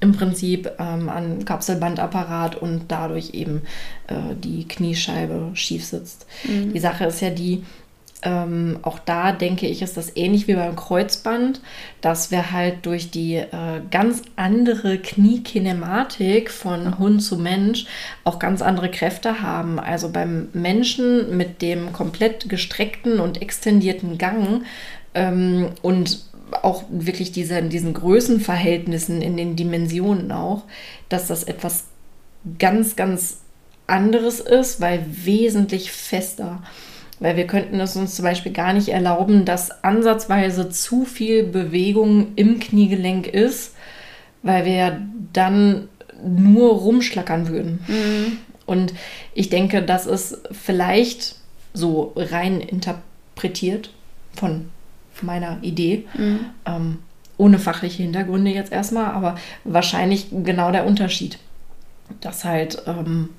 im Prinzip ähm, an Kapselbandapparat und dadurch eben äh, die Kniescheibe schief sitzt. Mhm. Die Sache ist ja die, ähm, auch da denke ich, ist das ähnlich wie beim Kreuzband, dass wir halt durch die äh, ganz andere Kniekinematik von Hund zu Mensch auch ganz andere Kräfte haben. Also beim Menschen mit dem komplett gestreckten und extendierten Gang ähm, und auch wirklich diese, diesen Größenverhältnissen in den Dimensionen auch, dass das etwas ganz, ganz anderes ist, weil wesentlich fester. Weil wir könnten es uns zum Beispiel gar nicht erlauben, dass ansatzweise zu viel Bewegung im Kniegelenk ist, weil wir dann nur rumschlackern würden. Mhm. Und ich denke, das ist vielleicht so rein interpretiert von meiner Idee. Mhm. Ähm, ohne fachliche Hintergründe jetzt erstmal, aber wahrscheinlich genau der Unterschied. Dass halt, ähm,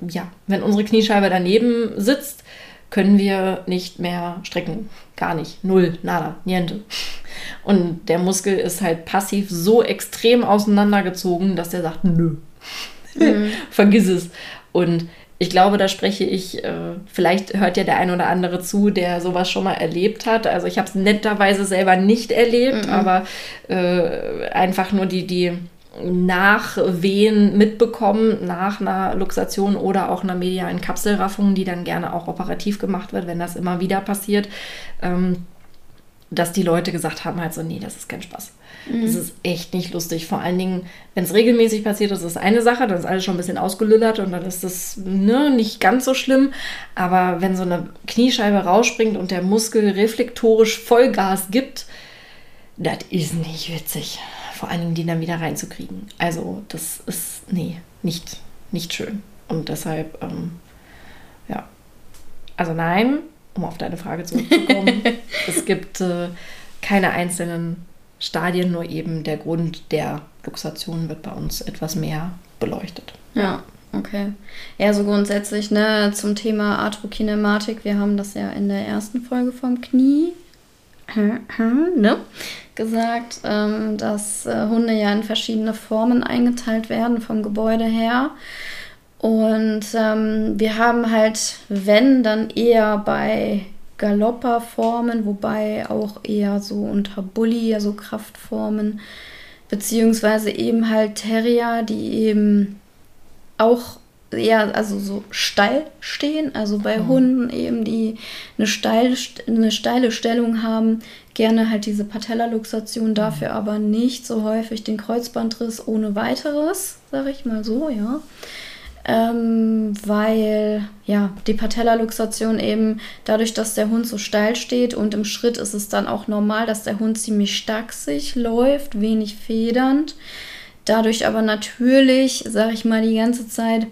ja, wenn unsere Kniescheibe daneben sitzt, können wir nicht mehr strecken. Gar nicht. Null, nada, niente. Und der Muskel ist halt passiv so extrem auseinandergezogen, dass der sagt, nö. Mhm. Vergiss es. Und ich glaube, da spreche ich, äh, vielleicht hört ja der ein oder andere zu, der sowas schon mal erlebt hat. Also ich habe es netterweise selber nicht erlebt, mhm. aber äh, einfach nur die, die Nachwehen mitbekommen nach einer Luxation oder auch einer medialen Kapselraffung, die dann gerne auch operativ gemacht wird, wenn das immer wieder passiert, ähm, dass die Leute gesagt haben halt so, nee, das ist kein Spaß. Mhm. Das ist echt nicht lustig. Vor allen Dingen, wenn es regelmäßig passiert, ist das eine Sache, dann ist alles schon ein bisschen ausgelüllert und dann ist das ne, nicht ganz so schlimm. Aber wenn so eine Kniescheibe rausspringt und der Muskel reflektorisch Vollgas gibt, das ist nicht witzig vor allen Dingen die dann wieder reinzukriegen. Also das ist, nee, nicht, nicht schön. Und deshalb, ähm, ja. Also nein, um auf deine Frage zurückzukommen, es gibt äh, keine einzelnen Stadien, nur eben der Grund der Luxation wird bei uns etwas mehr beleuchtet. Ja, okay. Ja, so grundsätzlich ne, zum Thema Arthrokinematik, wir haben das ja in der ersten Folge vom Knie ne, gesagt, ähm, dass äh, Hunde ja in verschiedene Formen eingeteilt werden vom Gebäude her. Und ähm, wir haben halt, wenn, dann eher bei Galopperformen, wobei auch eher so unter Bully, also Kraftformen, beziehungsweise eben halt Terrier, die eben auch eher also so steil stehen, also bei mhm. Hunden eben, die eine steile, eine steile Stellung haben, gerne halt diese Patellaluxation, dafür aber nicht so häufig den Kreuzbandriss ohne weiteres, sage ich mal so, ja. Ähm, weil ja die Patellaluxation eben dadurch, dass der Hund so steil steht und im Schritt ist es dann auch normal, dass der Hund ziemlich stachsig läuft, wenig federnd. Dadurch aber natürlich, sage ich mal, die ganze Zeit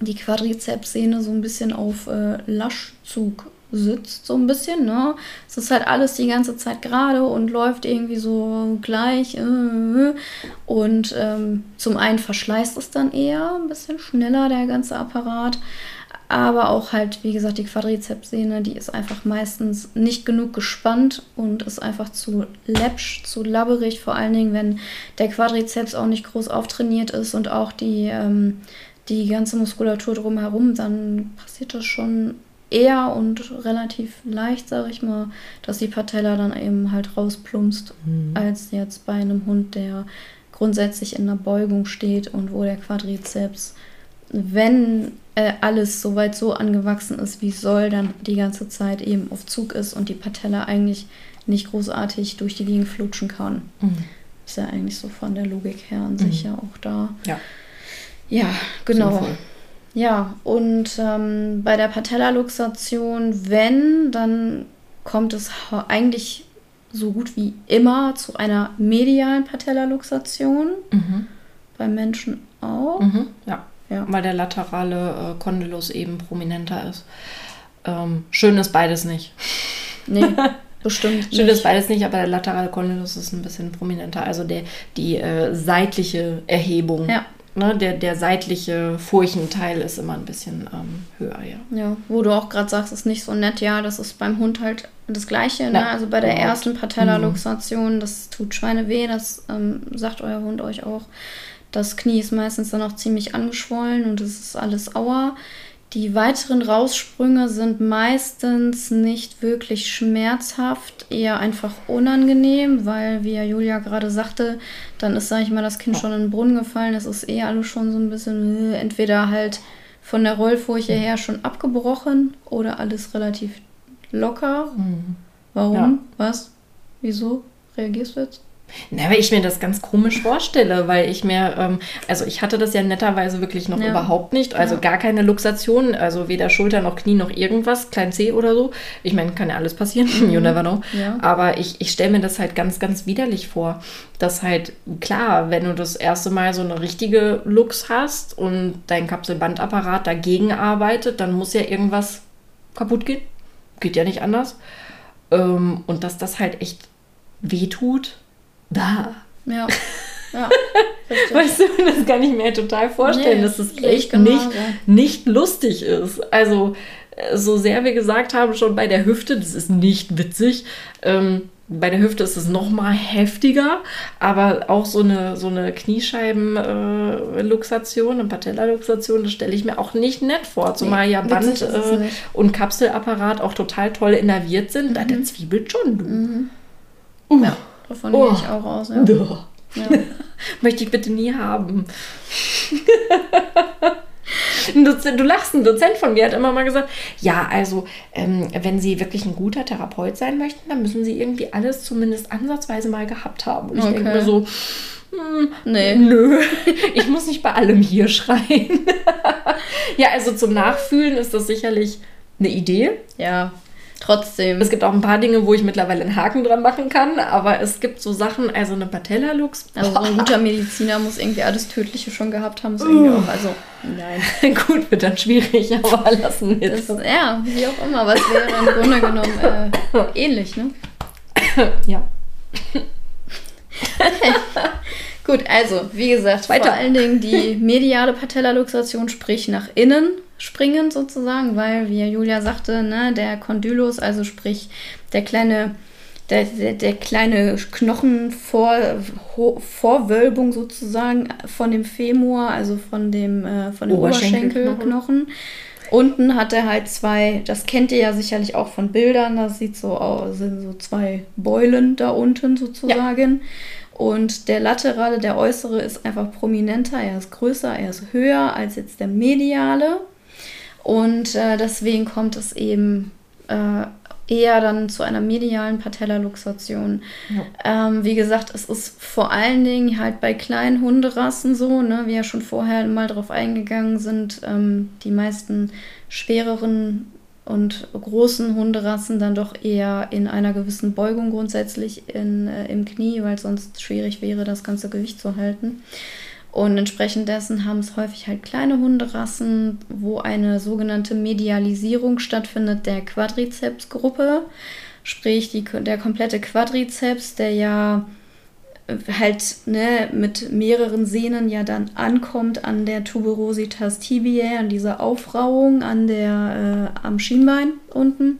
die Quadrizepssehne so ein bisschen auf äh, Laschzug sitzt, so ein bisschen, ne? Es ist halt alles die ganze Zeit gerade und läuft irgendwie so gleich. Äh, und ähm, zum einen verschleißt es dann eher ein bisschen schneller, der ganze Apparat. Aber auch halt, wie gesagt, die Quadrizepssehne, die ist einfach meistens nicht genug gespannt und ist einfach zu läppsch, zu labberig, vor allen Dingen, wenn der Quadrizeps auch nicht groß auftrainiert ist und auch die ähm, die ganze Muskulatur drumherum, dann passiert das schon eher und relativ leicht, sage ich mal, dass die Patella dann eben halt rausplumpst, mhm. als jetzt bei einem Hund, der grundsätzlich in der Beugung steht und wo der Quadrizeps, wenn äh, alles soweit so angewachsen ist, wie soll, dann die ganze Zeit eben auf Zug ist und die Patella eigentlich nicht großartig durch die Gegend flutschen kann. Mhm. Ist ja eigentlich so von der Logik her an sich mhm. ja auch da. Ja. Ja, genau. Sinnvoll. Ja, und ähm, bei der Patellaluxation, wenn, dann kommt es eigentlich so gut wie immer zu einer medialen Patellaluxation. Mhm. beim Menschen auch. Mhm, ja. ja. Weil der laterale äh, Kondylus eben prominenter ist. Ähm, schön ist beides nicht. Nee, bestimmt. schön ist beides nicht, aber der laterale Kondylus ist ein bisschen prominenter. Also der, die äh, seitliche Erhebung. Ja. Ne, der, der seitliche Furchenteil ist immer ein bisschen ähm, höher, ja. Ja, wo du auch gerade sagst, ist nicht so nett, ja, das ist beim Hund halt das Gleiche. Ne? Also bei der ersten Patella-Luxation, das tut Schweine weh, das ähm, sagt euer Hund euch auch. Das Knie ist meistens dann auch ziemlich angeschwollen und es ist alles Auer. Die weiteren Raussprünge sind meistens nicht wirklich schmerzhaft, eher einfach unangenehm, weil, wie ja Julia gerade sagte, dann ist, sag ich mal, das Kind schon in den Brunnen gefallen. Es ist eher alles schon so ein bisschen, äh, entweder halt von der Rollfurche her schon abgebrochen oder alles relativ locker. Mhm. Warum? Ja. Was? Wieso? Reagierst du jetzt? Na, weil ich mir das ganz komisch vorstelle, weil ich mir, ähm, also ich hatte das ja netterweise wirklich noch ja. überhaupt nicht, also ja. gar keine Luxation, also weder Schulter noch Knie noch irgendwas, klein C oder so. Ich meine, kann ja alles passieren, mhm. you never know. Ja. Aber ich, ich stelle mir das halt ganz, ganz widerlich vor, dass halt, klar, wenn du das erste Mal so eine richtige Lux hast und dein Kapselbandapparat dagegen arbeitet, dann muss ja irgendwas kaputt gehen. Geht ja nicht anders. Ähm, und dass das halt echt wehtut da. Ja. ja weißt du, das kann ich mir total vorstellen, nee, dass es echt genau nicht, nicht lustig ist. Also, äh, so sehr wir gesagt haben, schon bei der Hüfte, das ist nicht witzig. Ähm, bei der Hüfte ist es noch mal heftiger, aber auch so eine, so eine Kniescheibenluxation, äh, eine Patella-Luxation, das stelle ich mir auch nicht nett vor. Zumal nee, ja Band äh, und Kapselapparat auch total toll innerviert sind. Mhm. Da der zwiebelt schon, du. Mhm. Uh. Ja. Davon oh. gehe ich auch aus. Ja. ja. Möchte ich bitte nie haben. du lachst, ein Dozent von mir hat immer mal gesagt, ja, also ähm, wenn Sie wirklich ein guter Therapeut sein möchten, dann müssen Sie irgendwie alles zumindest ansatzweise mal gehabt haben. Und ich okay. denke mir so, hm, nee. nö, ich muss nicht bei allem hier schreien. ja, also zum Nachfühlen ist das sicherlich eine Idee. Ja, Trotzdem. Es gibt auch ein paar Dinge, wo ich mittlerweile einen Haken dran machen kann, aber es gibt so Sachen, also eine Patella-Lux. Also so ein guter Mediziner muss irgendwie alles Tödliche schon gehabt haben. So irgendwie auch, also nein. Gut, wird dann schwierig, aber lassen wir das. Ja, wie auch immer, was wäre im Grunde genommen äh, ähnlich, ne? ja. Gut, also, wie gesagt, Weiter. vor allen Dingen die mediale Patellaluxation, sprich nach innen springen sozusagen, weil, wie Julia sagte, ne, der Kondylus, also sprich der kleine, der, der, der kleine Knochenvorwölbung sozusagen von dem Femur, also von dem, äh, von dem Oberschenkelknochen. Oberschenkel Unten hat er halt zwei, das kennt ihr ja sicherlich auch von Bildern, das sieht so aus, sind so zwei Beulen da unten sozusagen. Ja. Und der laterale, der äußere, ist einfach prominenter, er ist größer, er ist höher als jetzt der mediale. Und äh, deswegen kommt es eben äh, eher dann zu einer medialen Patellaluxation. Ja. Ähm, wie gesagt, es ist vor allen Dingen halt bei kleinen Hunderassen so, ne, wie ja schon vorher mal drauf eingegangen sind, ähm, die meisten schwereren und großen Hunderassen dann doch eher in einer gewissen Beugung grundsätzlich in, äh, im Knie, weil sonst schwierig wäre, das ganze Gewicht zu halten. Und entsprechend dessen haben es häufig halt kleine Hunderassen, wo eine sogenannte Medialisierung stattfindet der Quadrizepsgruppe. Sprich, die, der komplette Quadrizeps, der ja äh, halt ne, mit mehreren Sehnen ja dann ankommt an der Tuberositas tibiae, an dieser Aufrauung an der, äh, am Schienbein unten.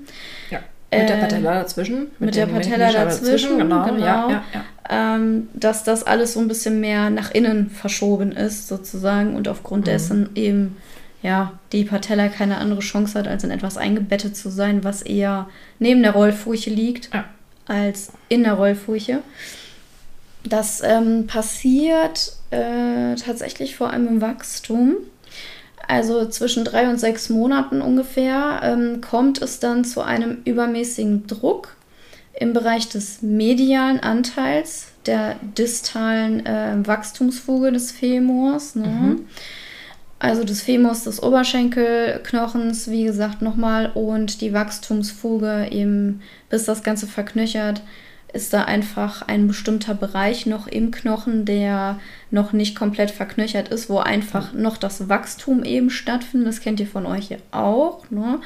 Ja. Mit der Patella dazwischen. Mit, mit der Patella dazwischen, genau. genau. Ja, ja, ja ähm, dass das alles so ein bisschen mehr nach innen verschoben ist, sozusagen, und aufgrund mhm. dessen eben ja, die Patella keine andere Chance hat, als in etwas eingebettet zu sein, was eher neben der Rollfurche liegt, ja. als in der Rollfurche. Das ähm, passiert äh, tatsächlich vor allem im Wachstum. Also zwischen drei und sechs Monaten ungefähr ähm, kommt es dann zu einem übermäßigen Druck im Bereich des medialen Anteils der distalen äh, Wachstumsfuge des Femurs. Ne? Mhm. Also des Femurs des Oberschenkelknochens, wie gesagt, nochmal, und die Wachstumsfuge eben, bis das Ganze verknöchert, ist da einfach ein bestimmter Bereich noch im Knochen, der noch nicht komplett verknöchert ist, wo einfach noch das Wachstum eben stattfindet. Das kennt ihr von euch ja auch, ne?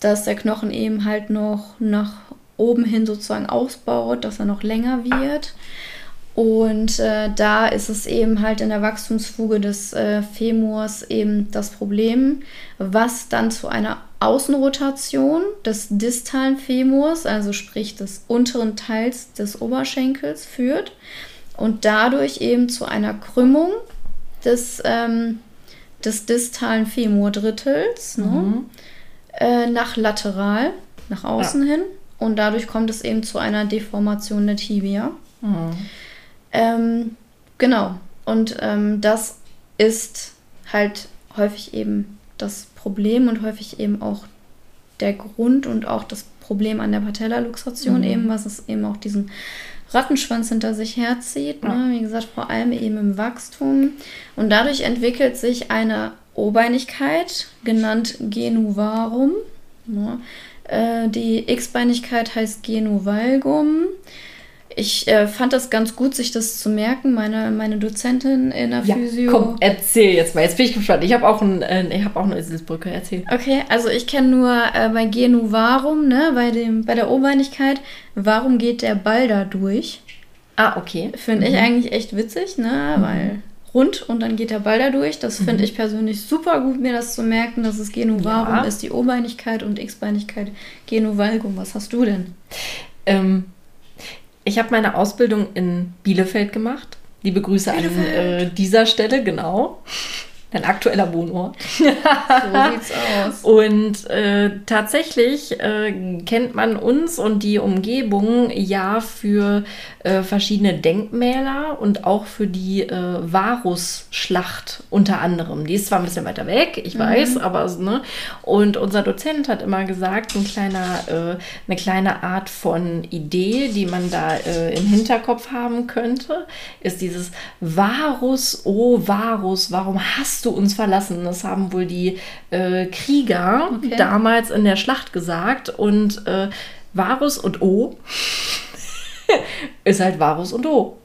dass der Knochen eben halt noch nach oben hin sozusagen ausbaut, dass er noch länger wird. Und äh, da ist es eben halt in der Wachstumsfuge des äh, Femurs eben das Problem, was dann zu einer Außenrotation des distalen Femurs, also sprich des unteren Teils des Oberschenkels, führt und dadurch eben zu einer Krümmung des, ähm, des distalen Femurdrittels ne? mhm. äh, nach lateral, nach außen ja. hin. Und dadurch kommt es eben zu einer Deformation der Tibia. Mhm. Ähm, genau. Und ähm, das ist halt häufig eben das Problem und häufig eben auch der Grund und auch das Problem an der Patellaluxation mhm. eben, was es eben auch diesen Rattenschwanz hinter sich herzieht. Ne? Wie gesagt, vor allem eben im Wachstum. Und dadurch entwickelt sich eine Obeinigkeit, genannt Genuvarum. Ne? Äh, die X-Beinigkeit heißt Genuvalgum. Ich äh, fand das ganz gut, sich das zu merken. Meine, meine Dozentin in der ja, Physio. Komm, erzähl jetzt mal. Jetzt bin ich gespannt. Ich habe auch, ein, äh, hab auch eine Eselsbrücke. Erzähl. Okay, also ich kenne nur äh, bei Genu Varum, ne, bei, dem, bei der Obeinigkeit, warum geht der Ball da durch? Ah, okay. Finde mhm. ich eigentlich echt witzig, ne, mhm. weil rund und dann geht der Ball da durch. Das finde mhm. ich persönlich super gut, mir das zu merken, dass es Genu Varum ja. ist, die Obeinigkeit und X-Beinigkeit Genu Valgum. Was hast du denn? Ähm ich habe meine Ausbildung in Bielefeld gemacht. Liebe Grüße Bielefeld. an äh, dieser Stelle, genau dein aktueller Wohnort. so sieht's aus. Und äh, tatsächlich äh, kennt man uns und die Umgebung ja für äh, verschiedene Denkmäler und auch für die äh, Varusschlacht unter anderem. Die ist zwar ein bisschen weiter weg, ich mhm. weiß, aber ne. Und unser Dozent hat immer gesagt, ein kleiner, äh, eine kleine Art von Idee, die man da äh, im Hinterkopf haben könnte, ist dieses Varus, oh Varus, warum hast du uns verlassen. Das haben wohl die äh, Krieger okay. damals in der Schlacht gesagt. Und äh, Varus und O ist halt Varus und O.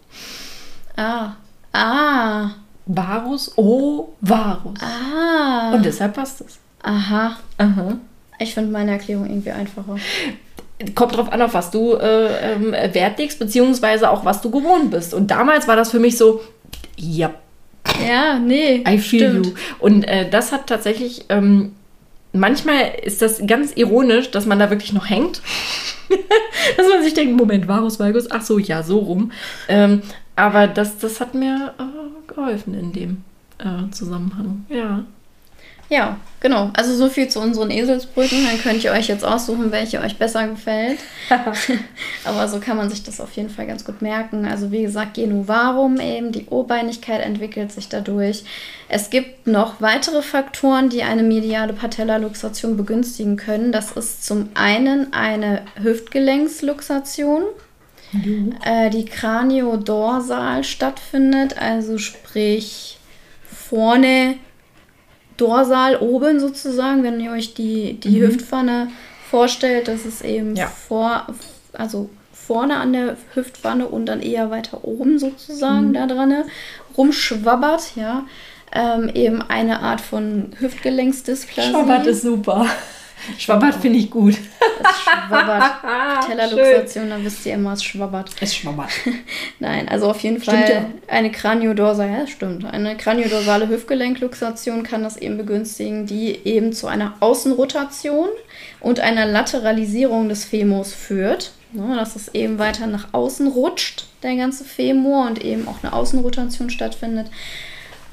Ah. Ah. Varus, O, Varus. Ah. Und deshalb passt es. Aha. Aha. Ich finde meine Erklärung irgendwie einfacher. Kommt drauf an, auf was du äh, ähm, Wert legst, beziehungsweise auch was du gewohnt bist. Und damals war das für mich so, ja, ja, nee. I feel stimmt. you. Und äh, das hat tatsächlich, ähm, manchmal ist das ganz ironisch, dass man da wirklich noch hängt. dass man sich denkt, Moment, Varus Valgus, ach so, ja, so rum. Ähm, aber das, das hat mir äh, geholfen in dem äh, Zusammenhang. Ja. Ja, genau. Also so viel zu unseren Eselsbrücken. Dann könnt ihr euch jetzt aussuchen, welche euch besser gefällt. Aber so kann man sich das auf jeden Fall ganz gut merken. Also wie gesagt, Genuvarum eben, die O-Beinigkeit entwickelt sich dadurch. Es gibt noch weitere Faktoren, die eine mediale Patellaluxation begünstigen können. Das ist zum einen eine Hüftgelenksluxation. Mhm. Äh, die Kraniodorsal stattfindet, also sprich vorne Dorsal oben sozusagen, wenn ihr euch die, die mhm. Hüftpfanne vorstellt, das ist eben ja. vor, also vorne an der Hüftpfanne und dann eher weiter oben sozusagen mhm. da dran rumschwabbert, ja. Ähm, eben eine Art von Hüftgelenksdysplasie. Schwabbert ist super. Schwabbert finde ich gut. Es schwabbert. Tellerluxation, dann wisst ihr immer, es schwabbert. Es schwabbert. Nein, also auf jeden stimmt Fall ja. eine Kraniodorsale, ja, stimmt. Eine kraniodorsale Hüftgelenkluxation kann das eben begünstigen, die eben zu einer Außenrotation und einer Lateralisierung des Femurs führt. Ne, dass es eben weiter nach außen rutscht, der ganze Femur, und eben auch eine Außenrotation stattfindet.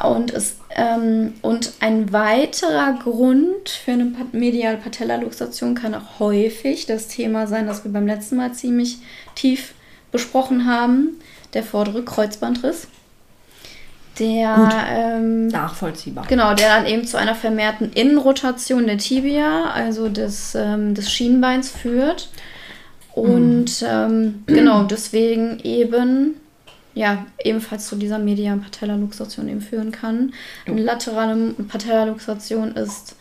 Und, es, ähm, und ein weiterer Grund für eine mediale Patellaluxation kann auch häufig das Thema sein, das wir beim letzten Mal ziemlich tief besprochen haben, der vordere Kreuzbandriss. Der Gut. Ähm, nachvollziehbar. Genau, der dann eben zu einer vermehrten Innenrotation der Tibia, also des, ähm, des Schienbeins führt. Und mm. ähm, genau, deswegen eben ja, ebenfalls zu dieser medialen Patellaluxation eben führen kann. Eine laterale Patellaluxation ist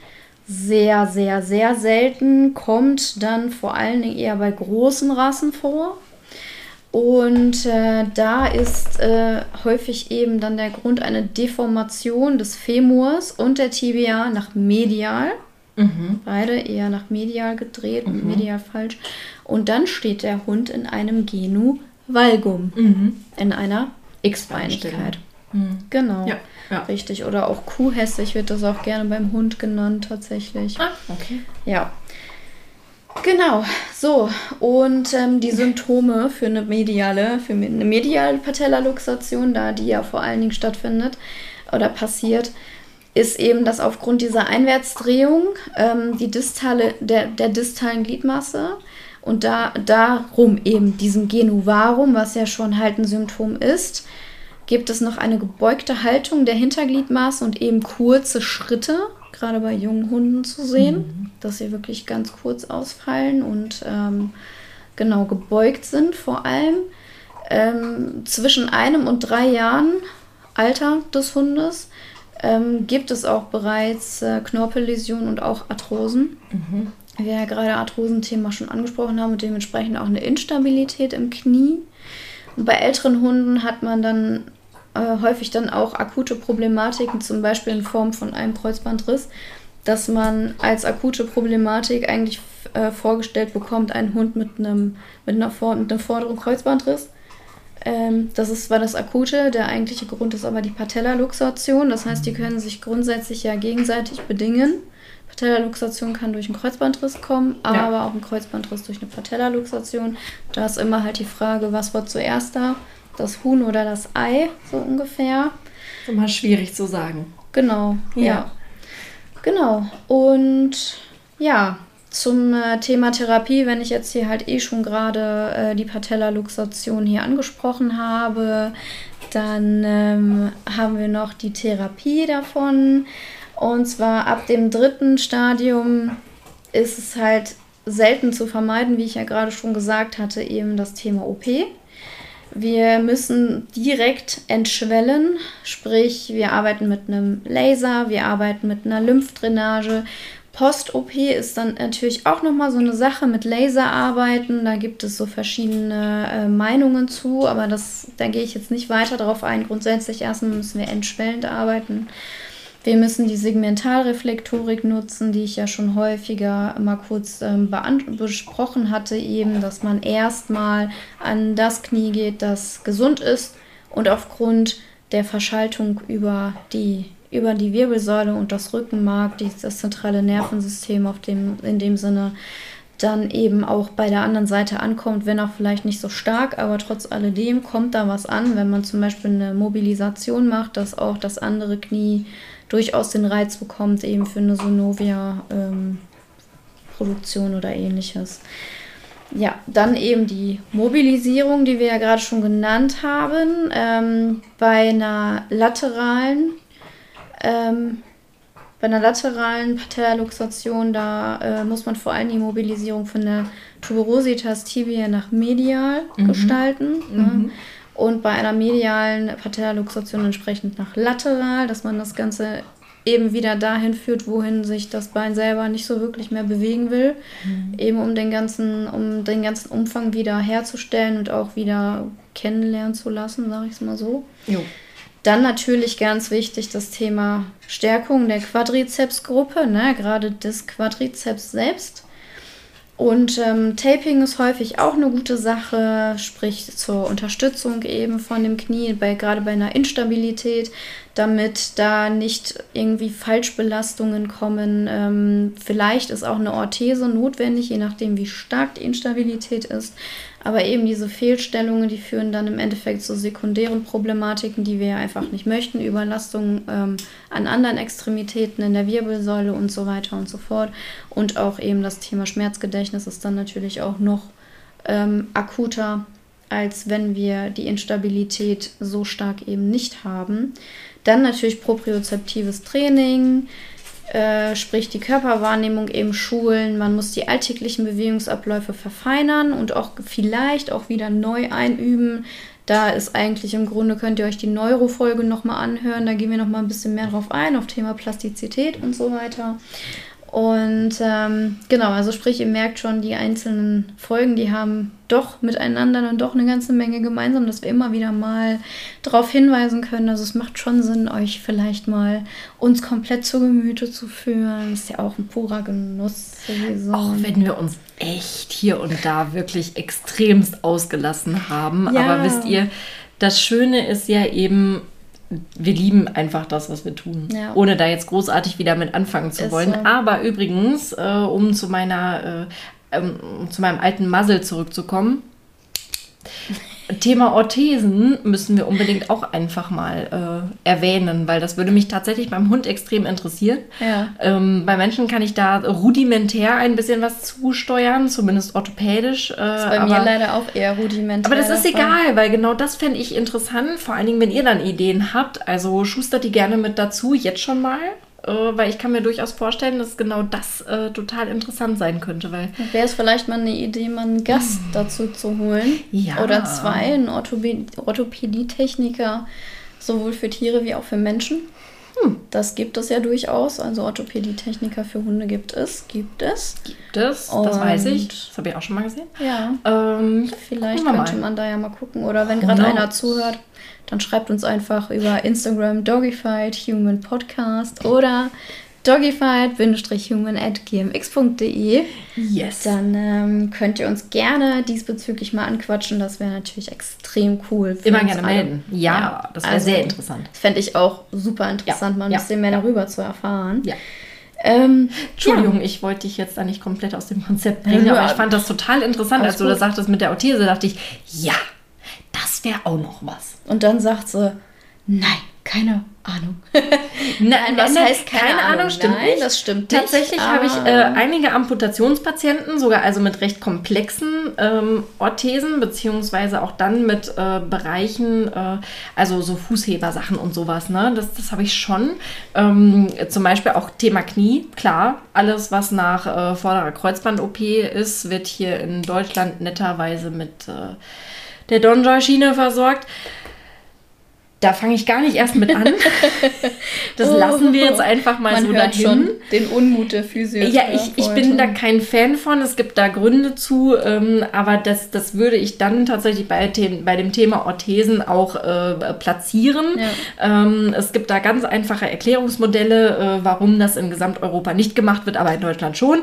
sehr, sehr, sehr selten, kommt dann vor allen Dingen eher bei großen Rassen vor. Und äh, da ist äh, häufig eben dann der Grund eine Deformation des Femurs und der Tibia nach medial. Mhm. Beide eher nach medial gedreht mhm. und medial falsch. Und dann steht der Hund in einem Genu valgum, mhm. in einer X-Beinigkeit. Mhm. Genau. Ja, ja. Richtig. Oder auch kuhhässig wird das auch gerne beim Hund genannt, tatsächlich. Ah, okay. Ja. Genau, so. Und ähm, die Symptome für eine mediale, für eine mediale Patellaluxation, da die ja vor allen Dingen stattfindet oder passiert, ist eben, dass aufgrund dieser Einwärtsdrehung ähm, die distale, der, der distalen Gliedmasse und da, darum eben diesem Genuvarum, was ja schon halt ein Symptom ist, gibt es noch eine gebeugte Haltung der Hintergliedmaße und eben kurze Schritte, gerade bei jungen Hunden zu sehen, mhm. dass sie wirklich ganz kurz ausfallen und ähm, genau gebeugt sind vor allem. Ähm, zwischen einem und drei Jahren Alter des Hundes ähm, gibt es auch bereits äh, Knorpelläsionen und auch Arthrosen. Mhm. Wir ja gerade Arthrosenthema schon angesprochen haben und dementsprechend auch eine Instabilität im Knie. Und bei älteren Hunden hat man dann äh, häufig dann auch akute Problematiken, zum Beispiel in Form von einem Kreuzbandriss, dass man als akute Problematik eigentlich äh, vorgestellt bekommt, einen Hund mit einem, mit einer Vor mit einem vorderen Kreuzbandriss. Ähm, das ist zwar das Akute, der eigentliche Grund ist aber die Patellaluxation. Das heißt, die können sich grundsätzlich ja gegenseitig bedingen. Patellaluxation kann durch einen Kreuzbandriss kommen, aber ja. auch ein Kreuzbandriss durch eine Patellaluxation. Da ist immer halt die Frage, was war zuerst da? das Huhn oder das Ei, so ungefähr. Immer schwierig zu sagen. Genau, ja. ja. Genau. Und ja, zum äh, Thema Therapie, wenn ich jetzt hier halt eh schon gerade äh, die Patellaluxation hier angesprochen habe, dann ähm, haben wir noch die Therapie davon. Und zwar ab dem dritten Stadium ist es halt selten zu vermeiden, wie ich ja gerade schon gesagt hatte, eben das Thema OP. Wir müssen direkt entschwellen, sprich wir arbeiten mit einem Laser, wir arbeiten mit einer Lymphdrainage. Post-OP ist dann natürlich auch nochmal so eine Sache mit Laserarbeiten. Da gibt es so verschiedene äh, Meinungen zu, aber das, da gehe ich jetzt nicht weiter darauf ein. Grundsätzlich erstmal müssen wir entschwellend arbeiten. Wir müssen die Segmentalreflektorik nutzen, die ich ja schon häufiger mal kurz ähm, besprochen hatte, eben, dass man erstmal an das Knie geht, das gesund ist und aufgrund der Verschaltung über die, über die Wirbelsäule und das Rückenmark, die, das zentrale Nervensystem auf dem, in dem Sinne, dann eben auch bei der anderen Seite ankommt, wenn auch vielleicht nicht so stark, aber trotz alledem kommt da was an, wenn man zum Beispiel eine Mobilisation macht, dass auch das andere Knie durchaus den Reiz bekommt, eben für eine Sonovia-Produktion ähm, oder ähnliches. Ja, dann eben die Mobilisierung, die wir ja gerade schon genannt haben. Ähm, bei einer lateralen, ähm, bei einer lateralen Patellaluxation, da äh, muss man vor allem die Mobilisierung von der Tuberositas tibia nach medial mhm. gestalten. Ne? Und bei einer medialen Patellaluxation entsprechend nach lateral, dass man das Ganze eben wieder dahin führt, wohin sich das Bein selber nicht so wirklich mehr bewegen will, mhm. eben um den ganzen, um den ganzen Umfang wieder herzustellen und auch wieder kennenlernen zu lassen, sage ich es mal so. Jo. Dann natürlich ganz wichtig das Thema Stärkung der Quadrizepsgruppe, ne? gerade des Quadrizeps selbst. Und ähm, Taping ist häufig auch eine gute Sache, sprich zur Unterstützung eben von dem Knie, bei, gerade bei einer Instabilität, damit da nicht irgendwie Falschbelastungen kommen. Ähm, vielleicht ist auch eine Orthese notwendig, je nachdem, wie stark die Instabilität ist. Aber eben diese Fehlstellungen, die führen dann im Endeffekt zu sekundären Problematiken, die wir ja einfach nicht möchten. Überlastungen ähm, an anderen Extremitäten in der Wirbelsäule und so weiter und so fort. Und auch eben das Thema Schmerzgedächtnis ist dann natürlich auch noch ähm, akuter, als wenn wir die Instabilität so stark eben nicht haben. Dann natürlich propriozeptives Training, äh, sprich die Körperwahrnehmung eben schulen. Man muss die alltäglichen Bewegungsabläufe verfeinern und auch vielleicht auch wieder neu einüben. Da ist eigentlich im Grunde, könnt ihr euch die Neurofolge nochmal anhören. Da gehen wir nochmal ein bisschen mehr drauf ein, auf Thema Plastizität und so weiter. Und ähm, genau, also sprich, ihr merkt schon, die einzelnen Folgen, die haben doch miteinander dann doch eine ganze Menge gemeinsam, dass wir immer wieder mal darauf hinweisen können. Also es macht schon Sinn, euch vielleicht mal uns komplett zu Gemüte zu führen. ist ja auch ein purer Genuss sowieso. Auch wenn wir uns echt hier und da wirklich extremst ausgelassen haben. Ja. Aber wisst ihr, das Schöne ist ja eben, wir lieben einfach das, was wir tun, ja. ohne da jetzt großartig wieder mit anfangen zu ist wollen. So. Aber übrigens, äh, um zu meiner, äh, ähm, zu meinem alten Muzzle zurückzukommen, Thema Orthesen müssen wir unbedingt auch einfach mal äh, erwähnen, weil das würde mich tatsächlich beim Hund extrem interessieren. Ja. Ähm, bei Menschen kann ich da rudimentär ein bisschen was zusteuern, zumindest orthopädisch. Äh, das ist bei aber, mir leider auch eher rudimentär. Aber das ist egal, weil genau das fände ich interessant, vor allen Dingen, wenn ihr dann Ideen habt. Also schustert die gerne mit dazu, jetzt schon mal weil ich kann mir durchaus vorstellen, dass genau das äh, total interessant sein könnte. Weil Wäre es vielleicht mal eine Idee, mal einen Gast hm. dazu zu holen? Ja. Oder zwei, einen Orthopädie-Techniker, sowohl für Tiere wie auch für Menschen. Hm. Das gibt es ja durchaus. Also Orthopädie-Techniker für Hunde gibt es. Gibt es. Gibt es, Und das weiß ich. Das habe ich auch schon mal gesehen. Ja. Ähm, Vielleicht könnte man da ja mal gucken. Oder wenn gerade einer zuhört, dann schreibt uns einfach über Instagram Doggified Human Podcast oder doggified-human at gmx.de. Yes. Dann ähm, könnt ihr uns gerne diesbezüglich mal anquatschen. Das wäre natürlich extrem cool. Immer gerne alle. melden. Ja, ja das wäre also, sehr interessant. Das fände ich auch super interessant, ja. mal ein ja. bisschen mehr darüber zu erfahren. Ja. Ähm, Entschuldigung, ich wollte dich jetzt da nicht komplett aus dem Konzept bringen, aber ich fand das total interessant. Als du das sagtest mit der Orthese, dachte ich, ja, das wäre auch noch was. Und dann sagt sie, nein, keine Ahnung. Nein, was nein, heißt keine, keine Ahnung? Ahnung stimmt Nein, nicht. das stimmt Tatsächlich habe ich äh, einige Amputationspatienten, sogar also mit recht komplexen ähm, Orthesen, beziehungsweise auch dann mit äh, Bereichen, äh, also so Fußhebersachen und sowas. Ne? Das, das habe ich schon. Ähm, zum Beispiel auch Thema Knie, klar. Alles, was nach äh, vorderer Kreuzband-OP ist, wird hier in Deutschland netterweise mit der Donjoy-Schiene versorgt. Da fange ich gar nicht erst mit an. Das oh, lassen wir jetzt einfach mal man so hört dahin. Schon den Unmut der Physio. Ja, ich, ich bin da kein Fan von. Es gibt da Gründe zu, ähm, aber das, das würde ich dann tatsächlich bei, dem, bei dem Thema Orthesen auch äh, platzieren. Ja. Ähm, es gibt da ganz einfache Erklärungsmodelle, äh, warum das in Gesamteuropa nicht gemacht wird, aber in Deutschland schon.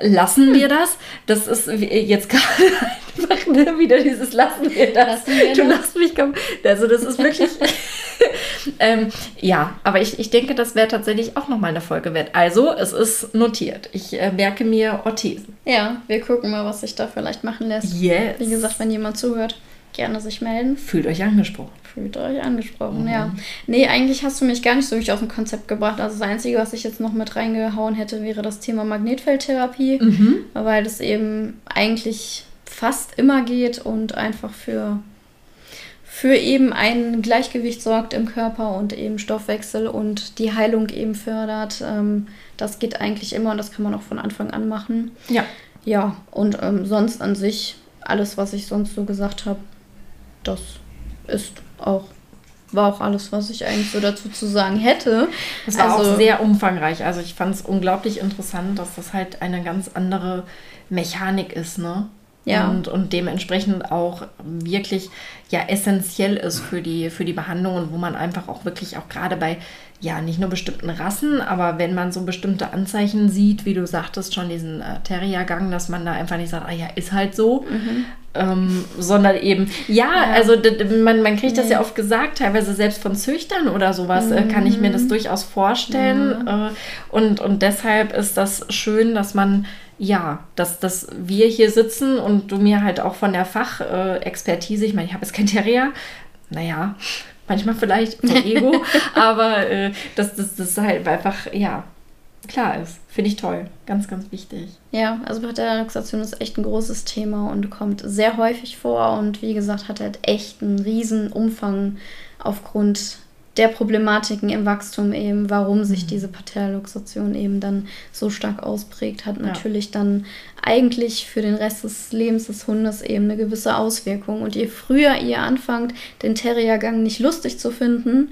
Lassen wir das. Das ist jetzt gerade einfach ne, wieder dieses Lassen wir das. Lassen wir du lachst mich kaum. Also das ist wirklich ähm, ja, aber ich, ich denke, das wäre tatsächlich auch nochmal eine Folge wert. Also, es ist notiert. Ich äh, merke mir Orthesen. Ja, wir gucken mal, was sich da vielleicht machen lässt. Yes. Wie gesagt, wenn jemand zuhört, gerne sich melden. Fühlt euch angesprochen. Fühlt euch angesprochen, mhm. ja. Nee, eigentlich hast du mich gar nicht so wirklich auf ein Konzept gebracht. Also das Einzige, was ich jetzt noch mit reingehauen hätte, wäre das Thema Magnetfeldtherapie, mhm. weil das eben eigentlich fast immer geht und einfach für für eben ein Gleichgewicht sorgt im Körper und eben Stoffwechsel und die Heilung eben fördert. Ähm, das geht eigentlich immer und das kann man auch von Anfang an machen. Ja. Ja, und ähm, sonst an sich, alles, was ich sonst so gesagt habe, das ist auch war auch alles, was ich eigentlich so dazu zu sagen hätte. Es war also, auch sehr umfangreich. Also ich fand es unglaublich interessant, dass das halt eine ganz andere Mechanik ist, ne? Ja. Und, und dementsprechend auch wirklich ja essentiell ist für die, für die Behandlungen, wo man einfach auch wirklich auch gerade bei ja nicht nur bestimmten Rassen, aber wenn man so bestimmte Anzeichen sieht, wie du sagtest, schon diesen äh, Terriergang, dass man da einfach nicht sagt, ah ja, ist halt so, mhm. ähm, sondern eben, ja, ja. also man, man kriegt nee. das ja oft gesagt, teilweise selbst von Züchtern oder sowas, mhm. äh, kann ich mir das mhm. durchaus vorstellen. Mhm. Äh, und, und deshalb ist das schön, dass man ja, dass, dass wir hier sitzen und du mir halt auch von der Fachexpertise, ich meine, ich habe jetzt kein Terrier, naja, manchmal vielleicht vom Ego, aber äh, dass das halt einfach, ja, klar ist. Finde ich toll. Ganz, ganz wichtig. Ja, also Parteiluxation ist echt ein großes Thema und kommt sehr häufig vor und wie gesagt, hat halt echt einen riesen Umfang aufgrund der Problematiken im Wachstum eben, warum sich mhm. diese Patelluxation eben dann so stark ausprägt, hat natürlich ja. dann eigentlich für den Rest des Lebens des Hundes eben eine gewisse Auswirkung. Und je früher ihr anfangt, den Terriergang nicht lustig zu finden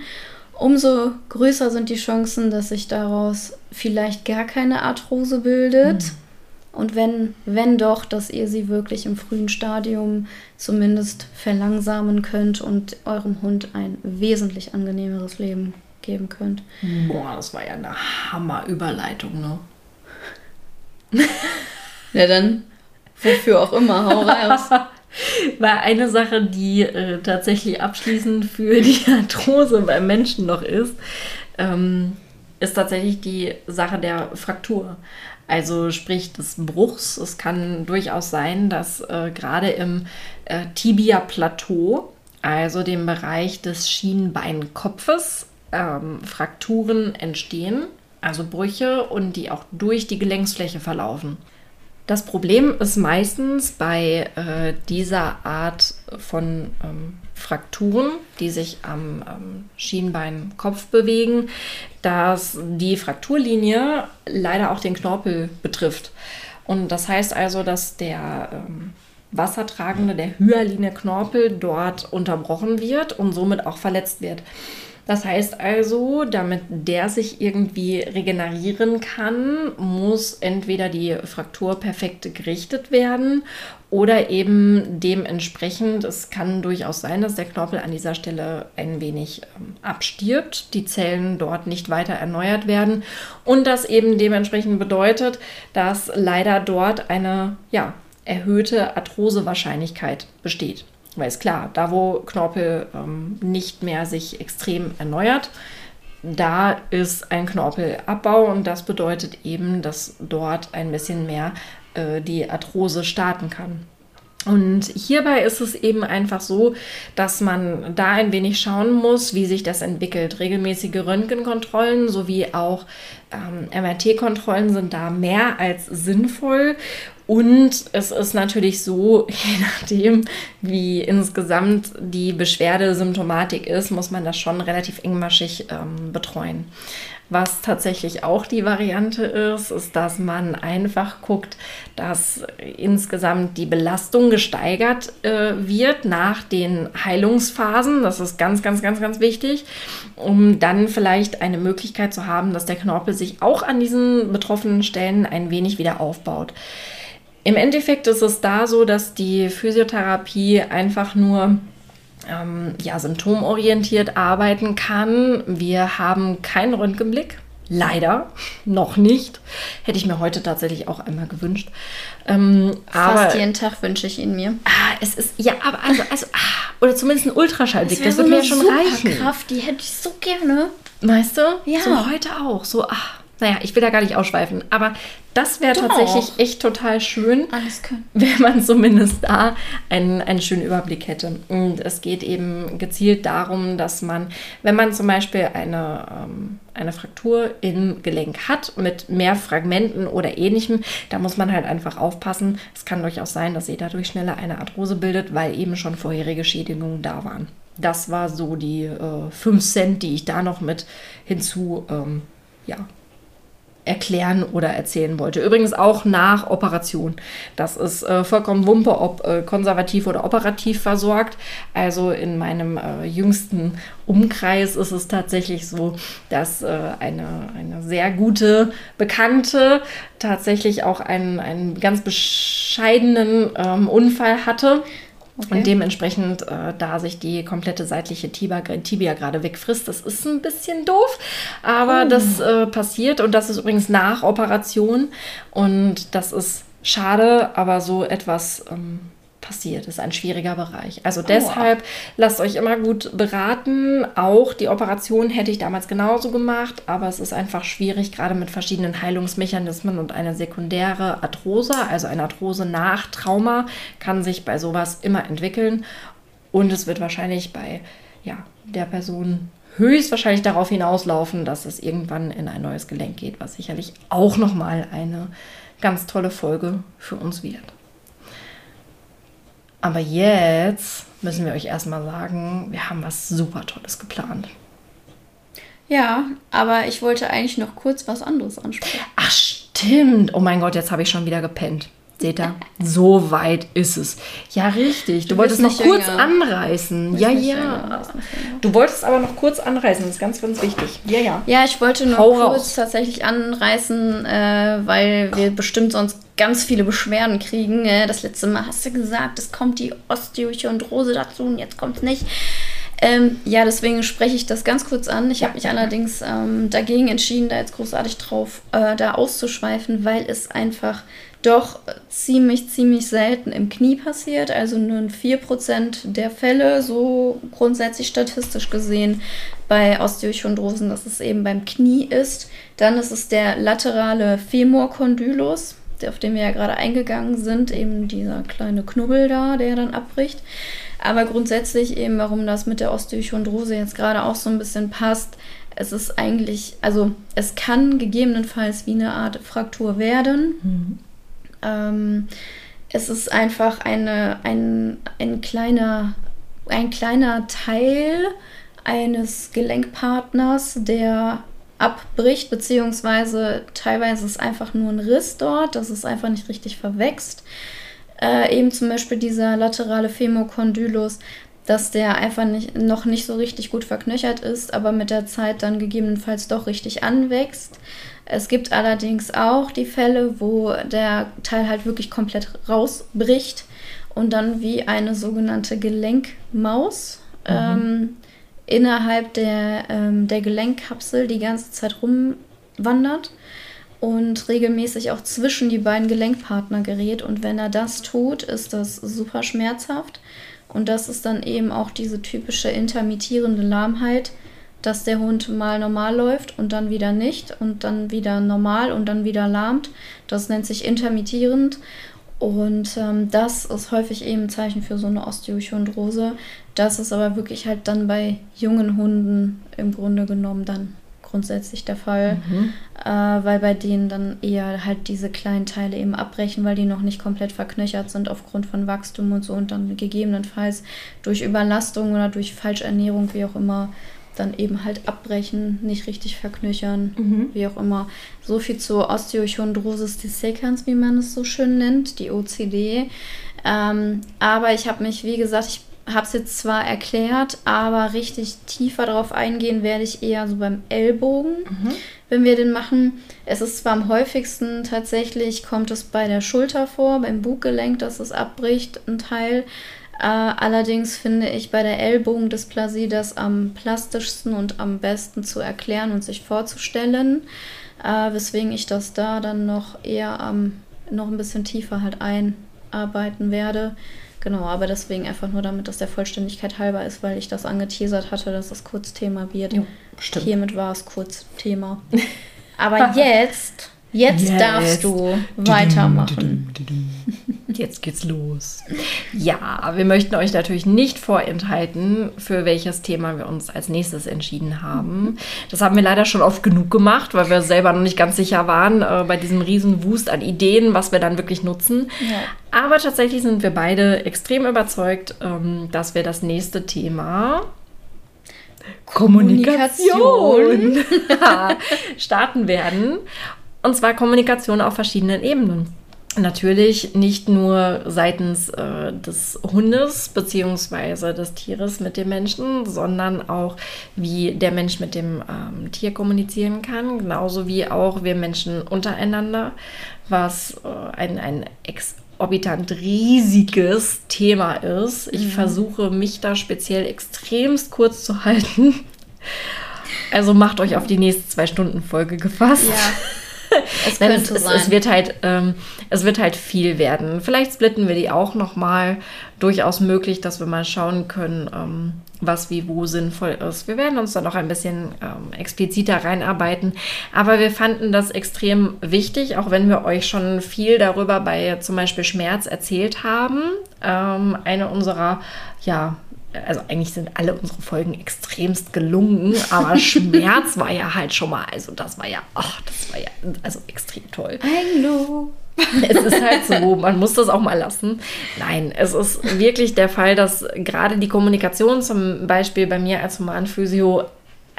umso größer sind die Chancen, dass sich daraus vielleicht gar keine Arthrose bildet. Mhm. Und wenn, wenn doch, dass ihr sie wirklich im frühen Stadium zumindest verlangsamen könnt und eurem Hund ein wesentlich angenehmeres Leben geben könnt. Boah, das war ja eine Hammerüberleitung, ne? ja, dann wofür auch immer, hau raus. Weil eine Sache, die äh, tatsächlich abschließend für die Arthrose beim Menschen noch ist, ähm, ist tatsächlich die Sache der Fraktur. Also sprich des Bruchs. Es kann durchaus sein, dass äh, gerade im äh, Tibia-Plateau, also dem Bereich des Schienbeinkopfes, ähm, Frakturen entstehen, also Brüche und die auch durch die Gelenksfläche verlaufen. Das Problem ist meistens bei äh, dieser Art von ähm, Frakturen, die sich am ähm, Schienbeinkopf bewegen, dass die Frakturlinie leider auch den Knorpel betrifft. Und das heißt also, dass der ähm, wassertragende, der Hyaliner Knorpel dort unterbrochen wird und somit auch verletzt wird. Das heißt also, damit der sich irgendwie regenerieren kann, muss entweder die Fraktur perfekt gerichtet werden oder eben dementsprechend, es kann durchaus sein, dass der Knorpel an dieser Stelle ein wenig ähm, abstirbt, die Zellen dort nicht weiter erneuert werden und das eben dementsprechend bedeutet, dass leider dort eine ja, erhöhte Arthrosewahrscheinlichkeit besteht. Weil es klar, da wo Knorpel ähm, nicht mehr sich extrem erneuert, da ist ein Knorpelabbau und das bedeutet eben, dass dort ein bisschen mehr äh, die Arthrose starten kann. Und hierbei ist es eben einfach so, dass man da ein wenig schauen muss, wie sich das entwickelt. Regelmäßige Röntgenkontrollen sowie auch ähm, MRT-Kontrollen sind da mehr als sinnvoll. Und es ist natürlich so, je nachdem, wie insgesamt die Beschwerdesymptomatik ist, muss man das schon relativ engmaschig ähm, betreuen. Was tatsächlich auch die Variante ist, ist, dass man einfach guckt, dass insgesamt die Belastung gesteigert äh, wird nach den Heilungsphasen. Das ist ganz, ganz, ganz, ganz wichtig, um dann vielleicht eine Möglichkeit zu haben, dass der Knorpel sich auch an diesen betroffenen Stellen ein wenig wieder aufbaut. Im Endeffekt ist es da so, dass die Physiotherapie einfach nur ähm, ja, symptomorientiert arbeiten kann. Wir haben keinen Röntgenblick. Leider noch nicht. Hätte ich mir heute tatsächlich auch einmal gewünscht. Ähm, Fast aber, jeden Tag wünsche ich ihn mir. Ah, es ist, ja, aber also, also ah, oder zumindest ein Ultraschallblick, das, das wird mir ja schon reichen. Kraft, die hätte ich so gerne. Weißt du? Ja. So heute auch. So, ach, naja, ich will da gar nicht ausschweifen, aber das wäre tatsächlich echt total schön, wenn man zumindest da einen, einen schönen Überblick hätte. Und es geht eben gezielt darum, dass man, wenn man zum Beispiel eine, ähm, eine Fraktur im Gelenk hat mit mehr Fragmenten oder ähnlichem, da muss man halt einfach aufpassen. Es kann durchaus sein, dass sie dadurch schneller eine Arthrose bildet, weil eben schon vorherige Schädigungen da waren. Das war so die äh, 5 Cent, die ich da noch mit hinzu ähm, ja, erklären oder erzählen wollte. Übrigens auch nach Operation. Das ist äh, vollkommen Wumpe, ob äh, konservativ oder operativ versorgt. Also in meinem äh, jüngsten Umkreis ist es tatsächlich so, dass äh, eine, eine sehr gute Bekannte tatsächlich auch einen, einen ganz bescheidenen ähm, Unfall hatte Okay. Und dementsprechend, äh, da sich die komplette seitliche Tibia, Tibia gerade wegfrisst, das ist ein bisschen doof, aber oh. das äh, passiert und das ist übrigens nach Operation und das ist schade, aber so etwas ähm, passiert. Das ist ein schwieriger Bereich. Also deshalb lasst euch immer gut beraten. Auch die Operation hätte ich damals genauso gemacht, aber es ist einfach schwierig, gerade mit verschiedenen Heilungsmechanismen und eine sekundäre Arthrose, also eine Arthrose nach Trauma, kann sich bei sowas immer entwickeln. Und es wird wahrscheinlich bei ja, der Person höchstwahrscheinlich darauf hinauslaufen, dass es irgendwann in ein neues Gelenk geht, was sicherlich auch nochmal eine ganz tolle Folge für uns wird. Aber jetzt müssen wir euch erstmal sagen, wir haben was super Tolles geplant. Ja, aber ich wollte eigentlich noch kurz was anderes ansprechen. Ach, stimmt. Oh mein Gott, jetzt habe ich schon wieder gepennt. Seht ihr? So weit ist es. Ja, richtig. Du, Du wolltest noch kurz jünger. anreißen. Ja, ja. jünger. Du wolltest aber noch kurz anreißen. Das ist ganz, ganz wichtig. Ja, ja. Ja, ich wollte nur Hau kurz raus. tatsächlich anreißen, äh, weil wir bestimmt sonst ganz viele Beschwerden kriegen. Äh, das letzte Mal hast du gesagt, es kommt die Osteochondrose dazu und jetzt kommt es nicht. Ähm, ja, deswegen spreche ich das ganz kurz an. Ich habe mich allerdings ähm, dagegen entschieden, da jetzt großartig drauf äh, da auszuschweifen, weil es einfach doch ziemlich, ziemlich selten im Knie passiert. Also nur in 4% der Fälle, so grundsätzlich statistisch gesehen, bei Osteochondrosen, dass es eben beim Knie ist. Dann ist es der laterale Femorkondylus, auf den wir ja gerade eingegangen sind, eben dieser kleine Knubbel da, der dann abbricht. Aber grundsätzlich eben, warum das mit der Osteochondrose jetzt gerade auch so ein bisschen passt, es ist eigentlich, also es kann gegebenenfalls wie eine Art Fraktur werden. Ähm, es ist einfach eine, ein, ein, kleiner, ein kleiner Teil eines Gelenkpartners, der abbricht, beziehungsweise teilweise ist einfach nur ein Riss dort, das ist einfach nicht richtig verwächst. Äh, eben zum Beispiel dieser laterale Femokondylus, dass der einfach nicht, noch nicht so richtig gut verknöchert ist, aber mit der Zeit dann gegebenenfalls doch richtig anwächst. Es gibt allerdings auch die Fälle, wo der Teil halt wirklich komplett rausbricht und dann wie eine sogenannte Gelenkmaus ähm, innerhalb der, ähm, der Gelenkkapsel die ganze Zeit rumwandert und regelmäßig auch zwischen die beiden Gelenkpartner gerät. Und wenn er das tut, ist das super schmerzhaft. Und das ist dann eben auch diese typische intermittierende Lahmheit, dass der Hund mal normal läuft und dann wieder nicht und dann wieder normal und dann wieder lahmt. Das nennt sich intermittierend. Und ähm, das ist häufig eben ein Zeichen für so eine Osteochondrose. Das ist aber wirklich halt dann bei jungen Hunden im Grunde genommen dann grundsätzlich der Fall, äh, weil bei denen dann eher halt diese kleinen Teile eben abbrechen, weil die noch nicht komplett verknöchert sind aufgrund von Wachstum und so und dann gegebenenfalls durch Überlastung oder durch Falschernährung, wie auch immer, dann eben halt abbrechen, nicht richtig verknöchern, wie auch immer. So viel zur Osteochondrosis dissecans, wie man es so schön nennt, die OCD. Ähm, aber ich habe mich, wie gesagt, ich habe es jetzt zwar erklärt, aber richtig tiefer darauf eingehen werde ich eher so beim Ellbogen, wenn wir den machen. Es ist zwar am häufigsten tatsächlich, kommt es bei der Schulter vor, beim Buggelenk, dass es abbricht, ein Teil. Äh, allerdings finde ich bei der Ellbogendysplasie das am plastischsten und am besten zu erklären und sich vorzustellen, äh, weswegen ich das da dann noch eher am noch ein bisschen tiefer halt einarbeiten werde. Genau, aber deswegen einfach nur damit das der Vollständigkeit halber ist, weil ich das angeteasert hatte, dass es kurz Thema wird. Jo, stimmt. Hiermit war es kurz Thema. Aber jetzt, jetzt Jetzt. darfst du weitermachen. Jetzt geht's los. Ja, wir möchten euch natürlich nicht vorenthalten, für welches Thema wir uns als nächstes entschieden haben. Das haben wir leider schon oft genug gemacht, weil wir selber noch nicht ganz sicher waren äh, bei diesem riesen Wust an Ideen, was wir dann wirklich nutzen. Ja. Aber tatsächlich sind wir beide extrem überzeugt, ähm, dass wir das nächste Thema Kommunikation starten werden. Und zwar Kommunikation auf verschiedenen Ebenen. Natürlich nicht nur seitens äh, des Hundes bzw. des Tieres mit dem Menschen, sondern auch wie der Mensch mit dem ähm, Tier kommunizieren kann, genauso wie auch wir Menschen untereinander, was äh, ein, ein exorbitant riesiges Thema ist. Ich versuche mich da speziell extremst kurz zu halten. Also macht euch auf die nächste zwei Stunden Folge gefasst. Ja, es Nein, könnte es, es, sein. es wird halt, ähm, es wird halt viel werden. Vielleicht splitten wir die auch noch mal. Durchaus möglich, dass wir mal schauen können, ähm, was wie wo sinnvoll ist. Wir werden uns dann noch ein bisschen ähm, expliziter reinarbeiten. Aber wir fanden das extrem wichtig, auch wenn wir euch schon viel darüber bei zum Beispiel Schmerz erzählt haben. Ähm, eine unserer, ja, also eigentlich sind alle unsere Folgen extremst gelungen, aber Schmerz war ja halt schon mal, also das war ja, ach, das war ja also extrem toll. Hallo. Es ist halt so, man muss das auch mal lassen. Nein, es ist wirklich der Fall, dass gerade die Kommunikation zum Beispiel bei mir als Humanphysio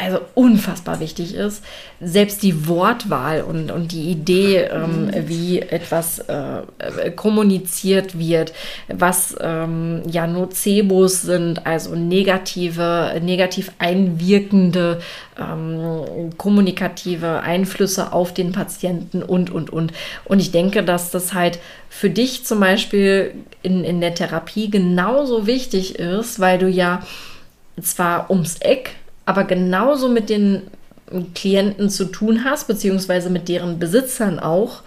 also unfassbar wichtig ist. Selbst die Wortwahl und, und die Idee, ähm, wie etwas äh, kommuniziert wird, was ähm, ja Nocebos sind, also negative, negativ einwirkende ähm, kommunikative Einflüsse auf den Patienten und, und, und. Und ich denke, dass das halt für dich zum Beispiel in, in der Therapie genauso wichtig ist, weil du ja zwar ums Eck aber genauso mit den Klienten zu tun hast, beziehungsweise mit deren Besitzern auch.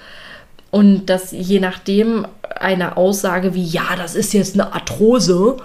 Und dass je nachdem eine Aussage wie, ja, das ist jetzt eine Arthrose,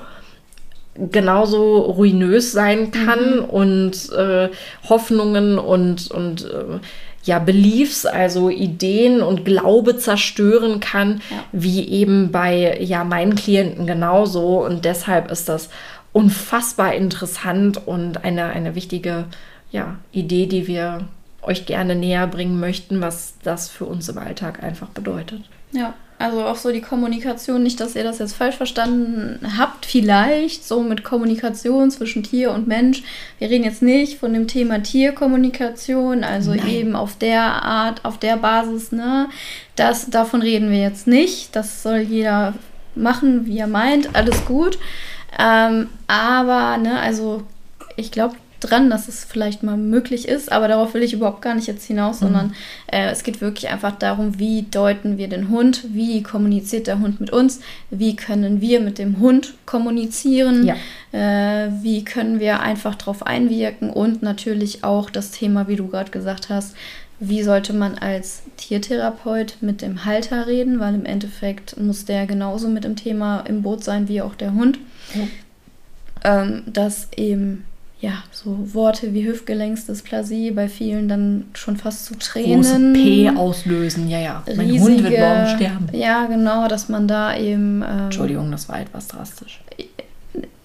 genauso ruinös sein kann mhm. und äh, Hoffnungen und, und äh, ja, Beliefs, also Ideen und Glaube zerstören kann, ja. wie eben bei ja, meinen Klienten genauso. Und deshalb ist das unfassbar interessant und eine, eine wichtige ja, Idee, die wir euch gerne näher bringen möchten, was das für uns im Alltag einfach bedeutet. Ja, also auch so die Kommunikation, nicht, dass ihr das jetzt falsch verstanden habt, vielleicht so mit Kommunikation zwischen Tier und Mensch. Wir reden jetzt nicht von dem Thema Tierkommunikation, also Nein. eben auf der Art, auf der Basis, ne? Das, davon reden wir jetzt nicht. Das soll jeder machen, wie er meint. Alles gut. Ähm, aber, ne, also ich glaube dran, dass es vielleicht mal möglich ist, aber darauf will ich überhaupt gar nicht jetzt hinaus, mhm. sondern äh, es geht wirklich einfach darum, wie deuten wir den Hund, wie kommuniziert der Hund mit uns, wie können wir mit dem Hund kommunizieren, ja. äh, wie können wir einfach darauf einwirken und natürlich auch das Thema, wie du gerade gesagt hast, wie sollte man als Tiertherapeut mit dem Halter reden, weil im Endeffekt muss der genauso mit dem Thema im Boot sein wie auch der Hund. Ähm, dass eben ja, so Worte wie Hüftgelenksdysplasie bei vielen dann schon fast zu Tränen. Große P auslösen, ja, ja. Mein riesige, Hund wird morgen sterben. Ja, genau, dass man da eben. Ähm, Entschuldigung, das war etwas drastisch.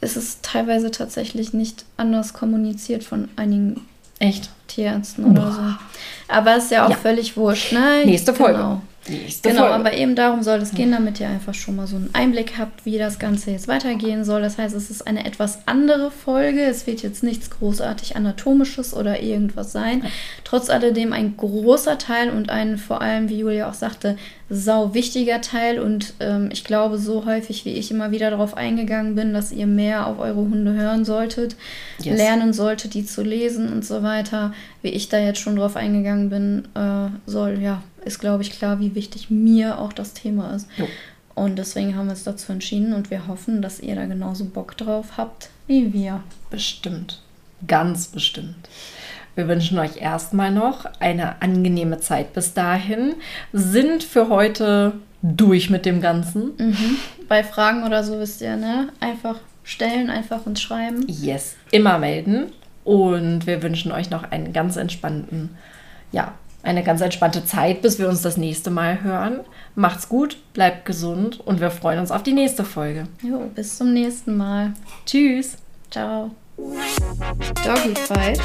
Es ist teilweise tatsächlich nicht anders kommuniziert von einigen Echt? Tierärzten oder Boah. so. Aber ist ja auch ja. völlig wurscht, ne? Nächste Folge. Genau. Genau, Folge. aber eben darum soll es gehen, damit ihr einfach schon mal so einen Einblick habt, wie das Ganze jetzt weitergehen soll. Das heißt, es ist eine etwas andere Folge. Es wird jetzt nichts großartig anatomisches oder irgendwas sein. Trotz alledem ein großer Teil und ein vor allem, wie Julia auch sagte, sau wichtiger Teil. Und ähm, ich glaube, so häufig wie ich immer wieder darauf eingegangen bin, dass ihr mehr auf eure Hunde hören solltet, yes. lernen solltet, die zu lesen und so weiter, wie ich da jetzt schon drauf eingegangen bin, äh, soll ja ist, glaube ich, klar, wie wichtig mir auch das Thema ist. Jo. Und deswegen haben wir uns dazu entschieden und wir hoffen, dass ihr da genauso Bock drauf habt wie wir. Bestimmt. Ganz bestimmt. Wir wünschen euch erstmal noch eine angenehme Zeit bis dahin. Sind für heute durch mit dem Ganzen. Mhm. Bei Fragen oder so wisst ihr, ne? Einfach stellen, einfach uns schreiben. Yes, immer melden. Und wir wünschen euch noch einen ganz entspannten, ja, eine ganz entspannte Zeit, bis wir uns das nächste Mal hören. Macht's gut, bleibt gesund und wir freuen uns auf die nächste Folge. Jo, bis zum nächsten Mal. Tschüss. Ciao. Doggy Fight.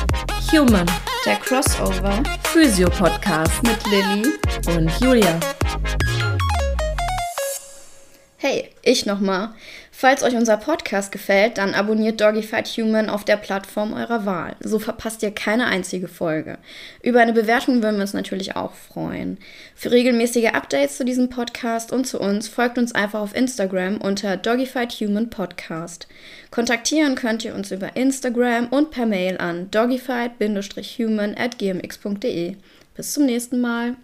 Human. Der Crossover. Physio Podcast. Mit Lilly. Und Julia. Hey, ich nochmal. Falls euch unser Podcast gefällt, dann abonniert Doggyfight Human auf der Plattform eurer Wahl. So verpasst ihr keine einzige Folge. Über eine Bewertung würden wir uns natürlich auch freuen. Für regelmäßige Updates zu diesem Podcast und zu uns folgt uns einfach auf Instagram unter Doggyfight Human Podcast. Kontaktieren könnt ihr uns über Instagram und per Mail an doggyfight-human at gmx.de. Bis zum nächsten Mal.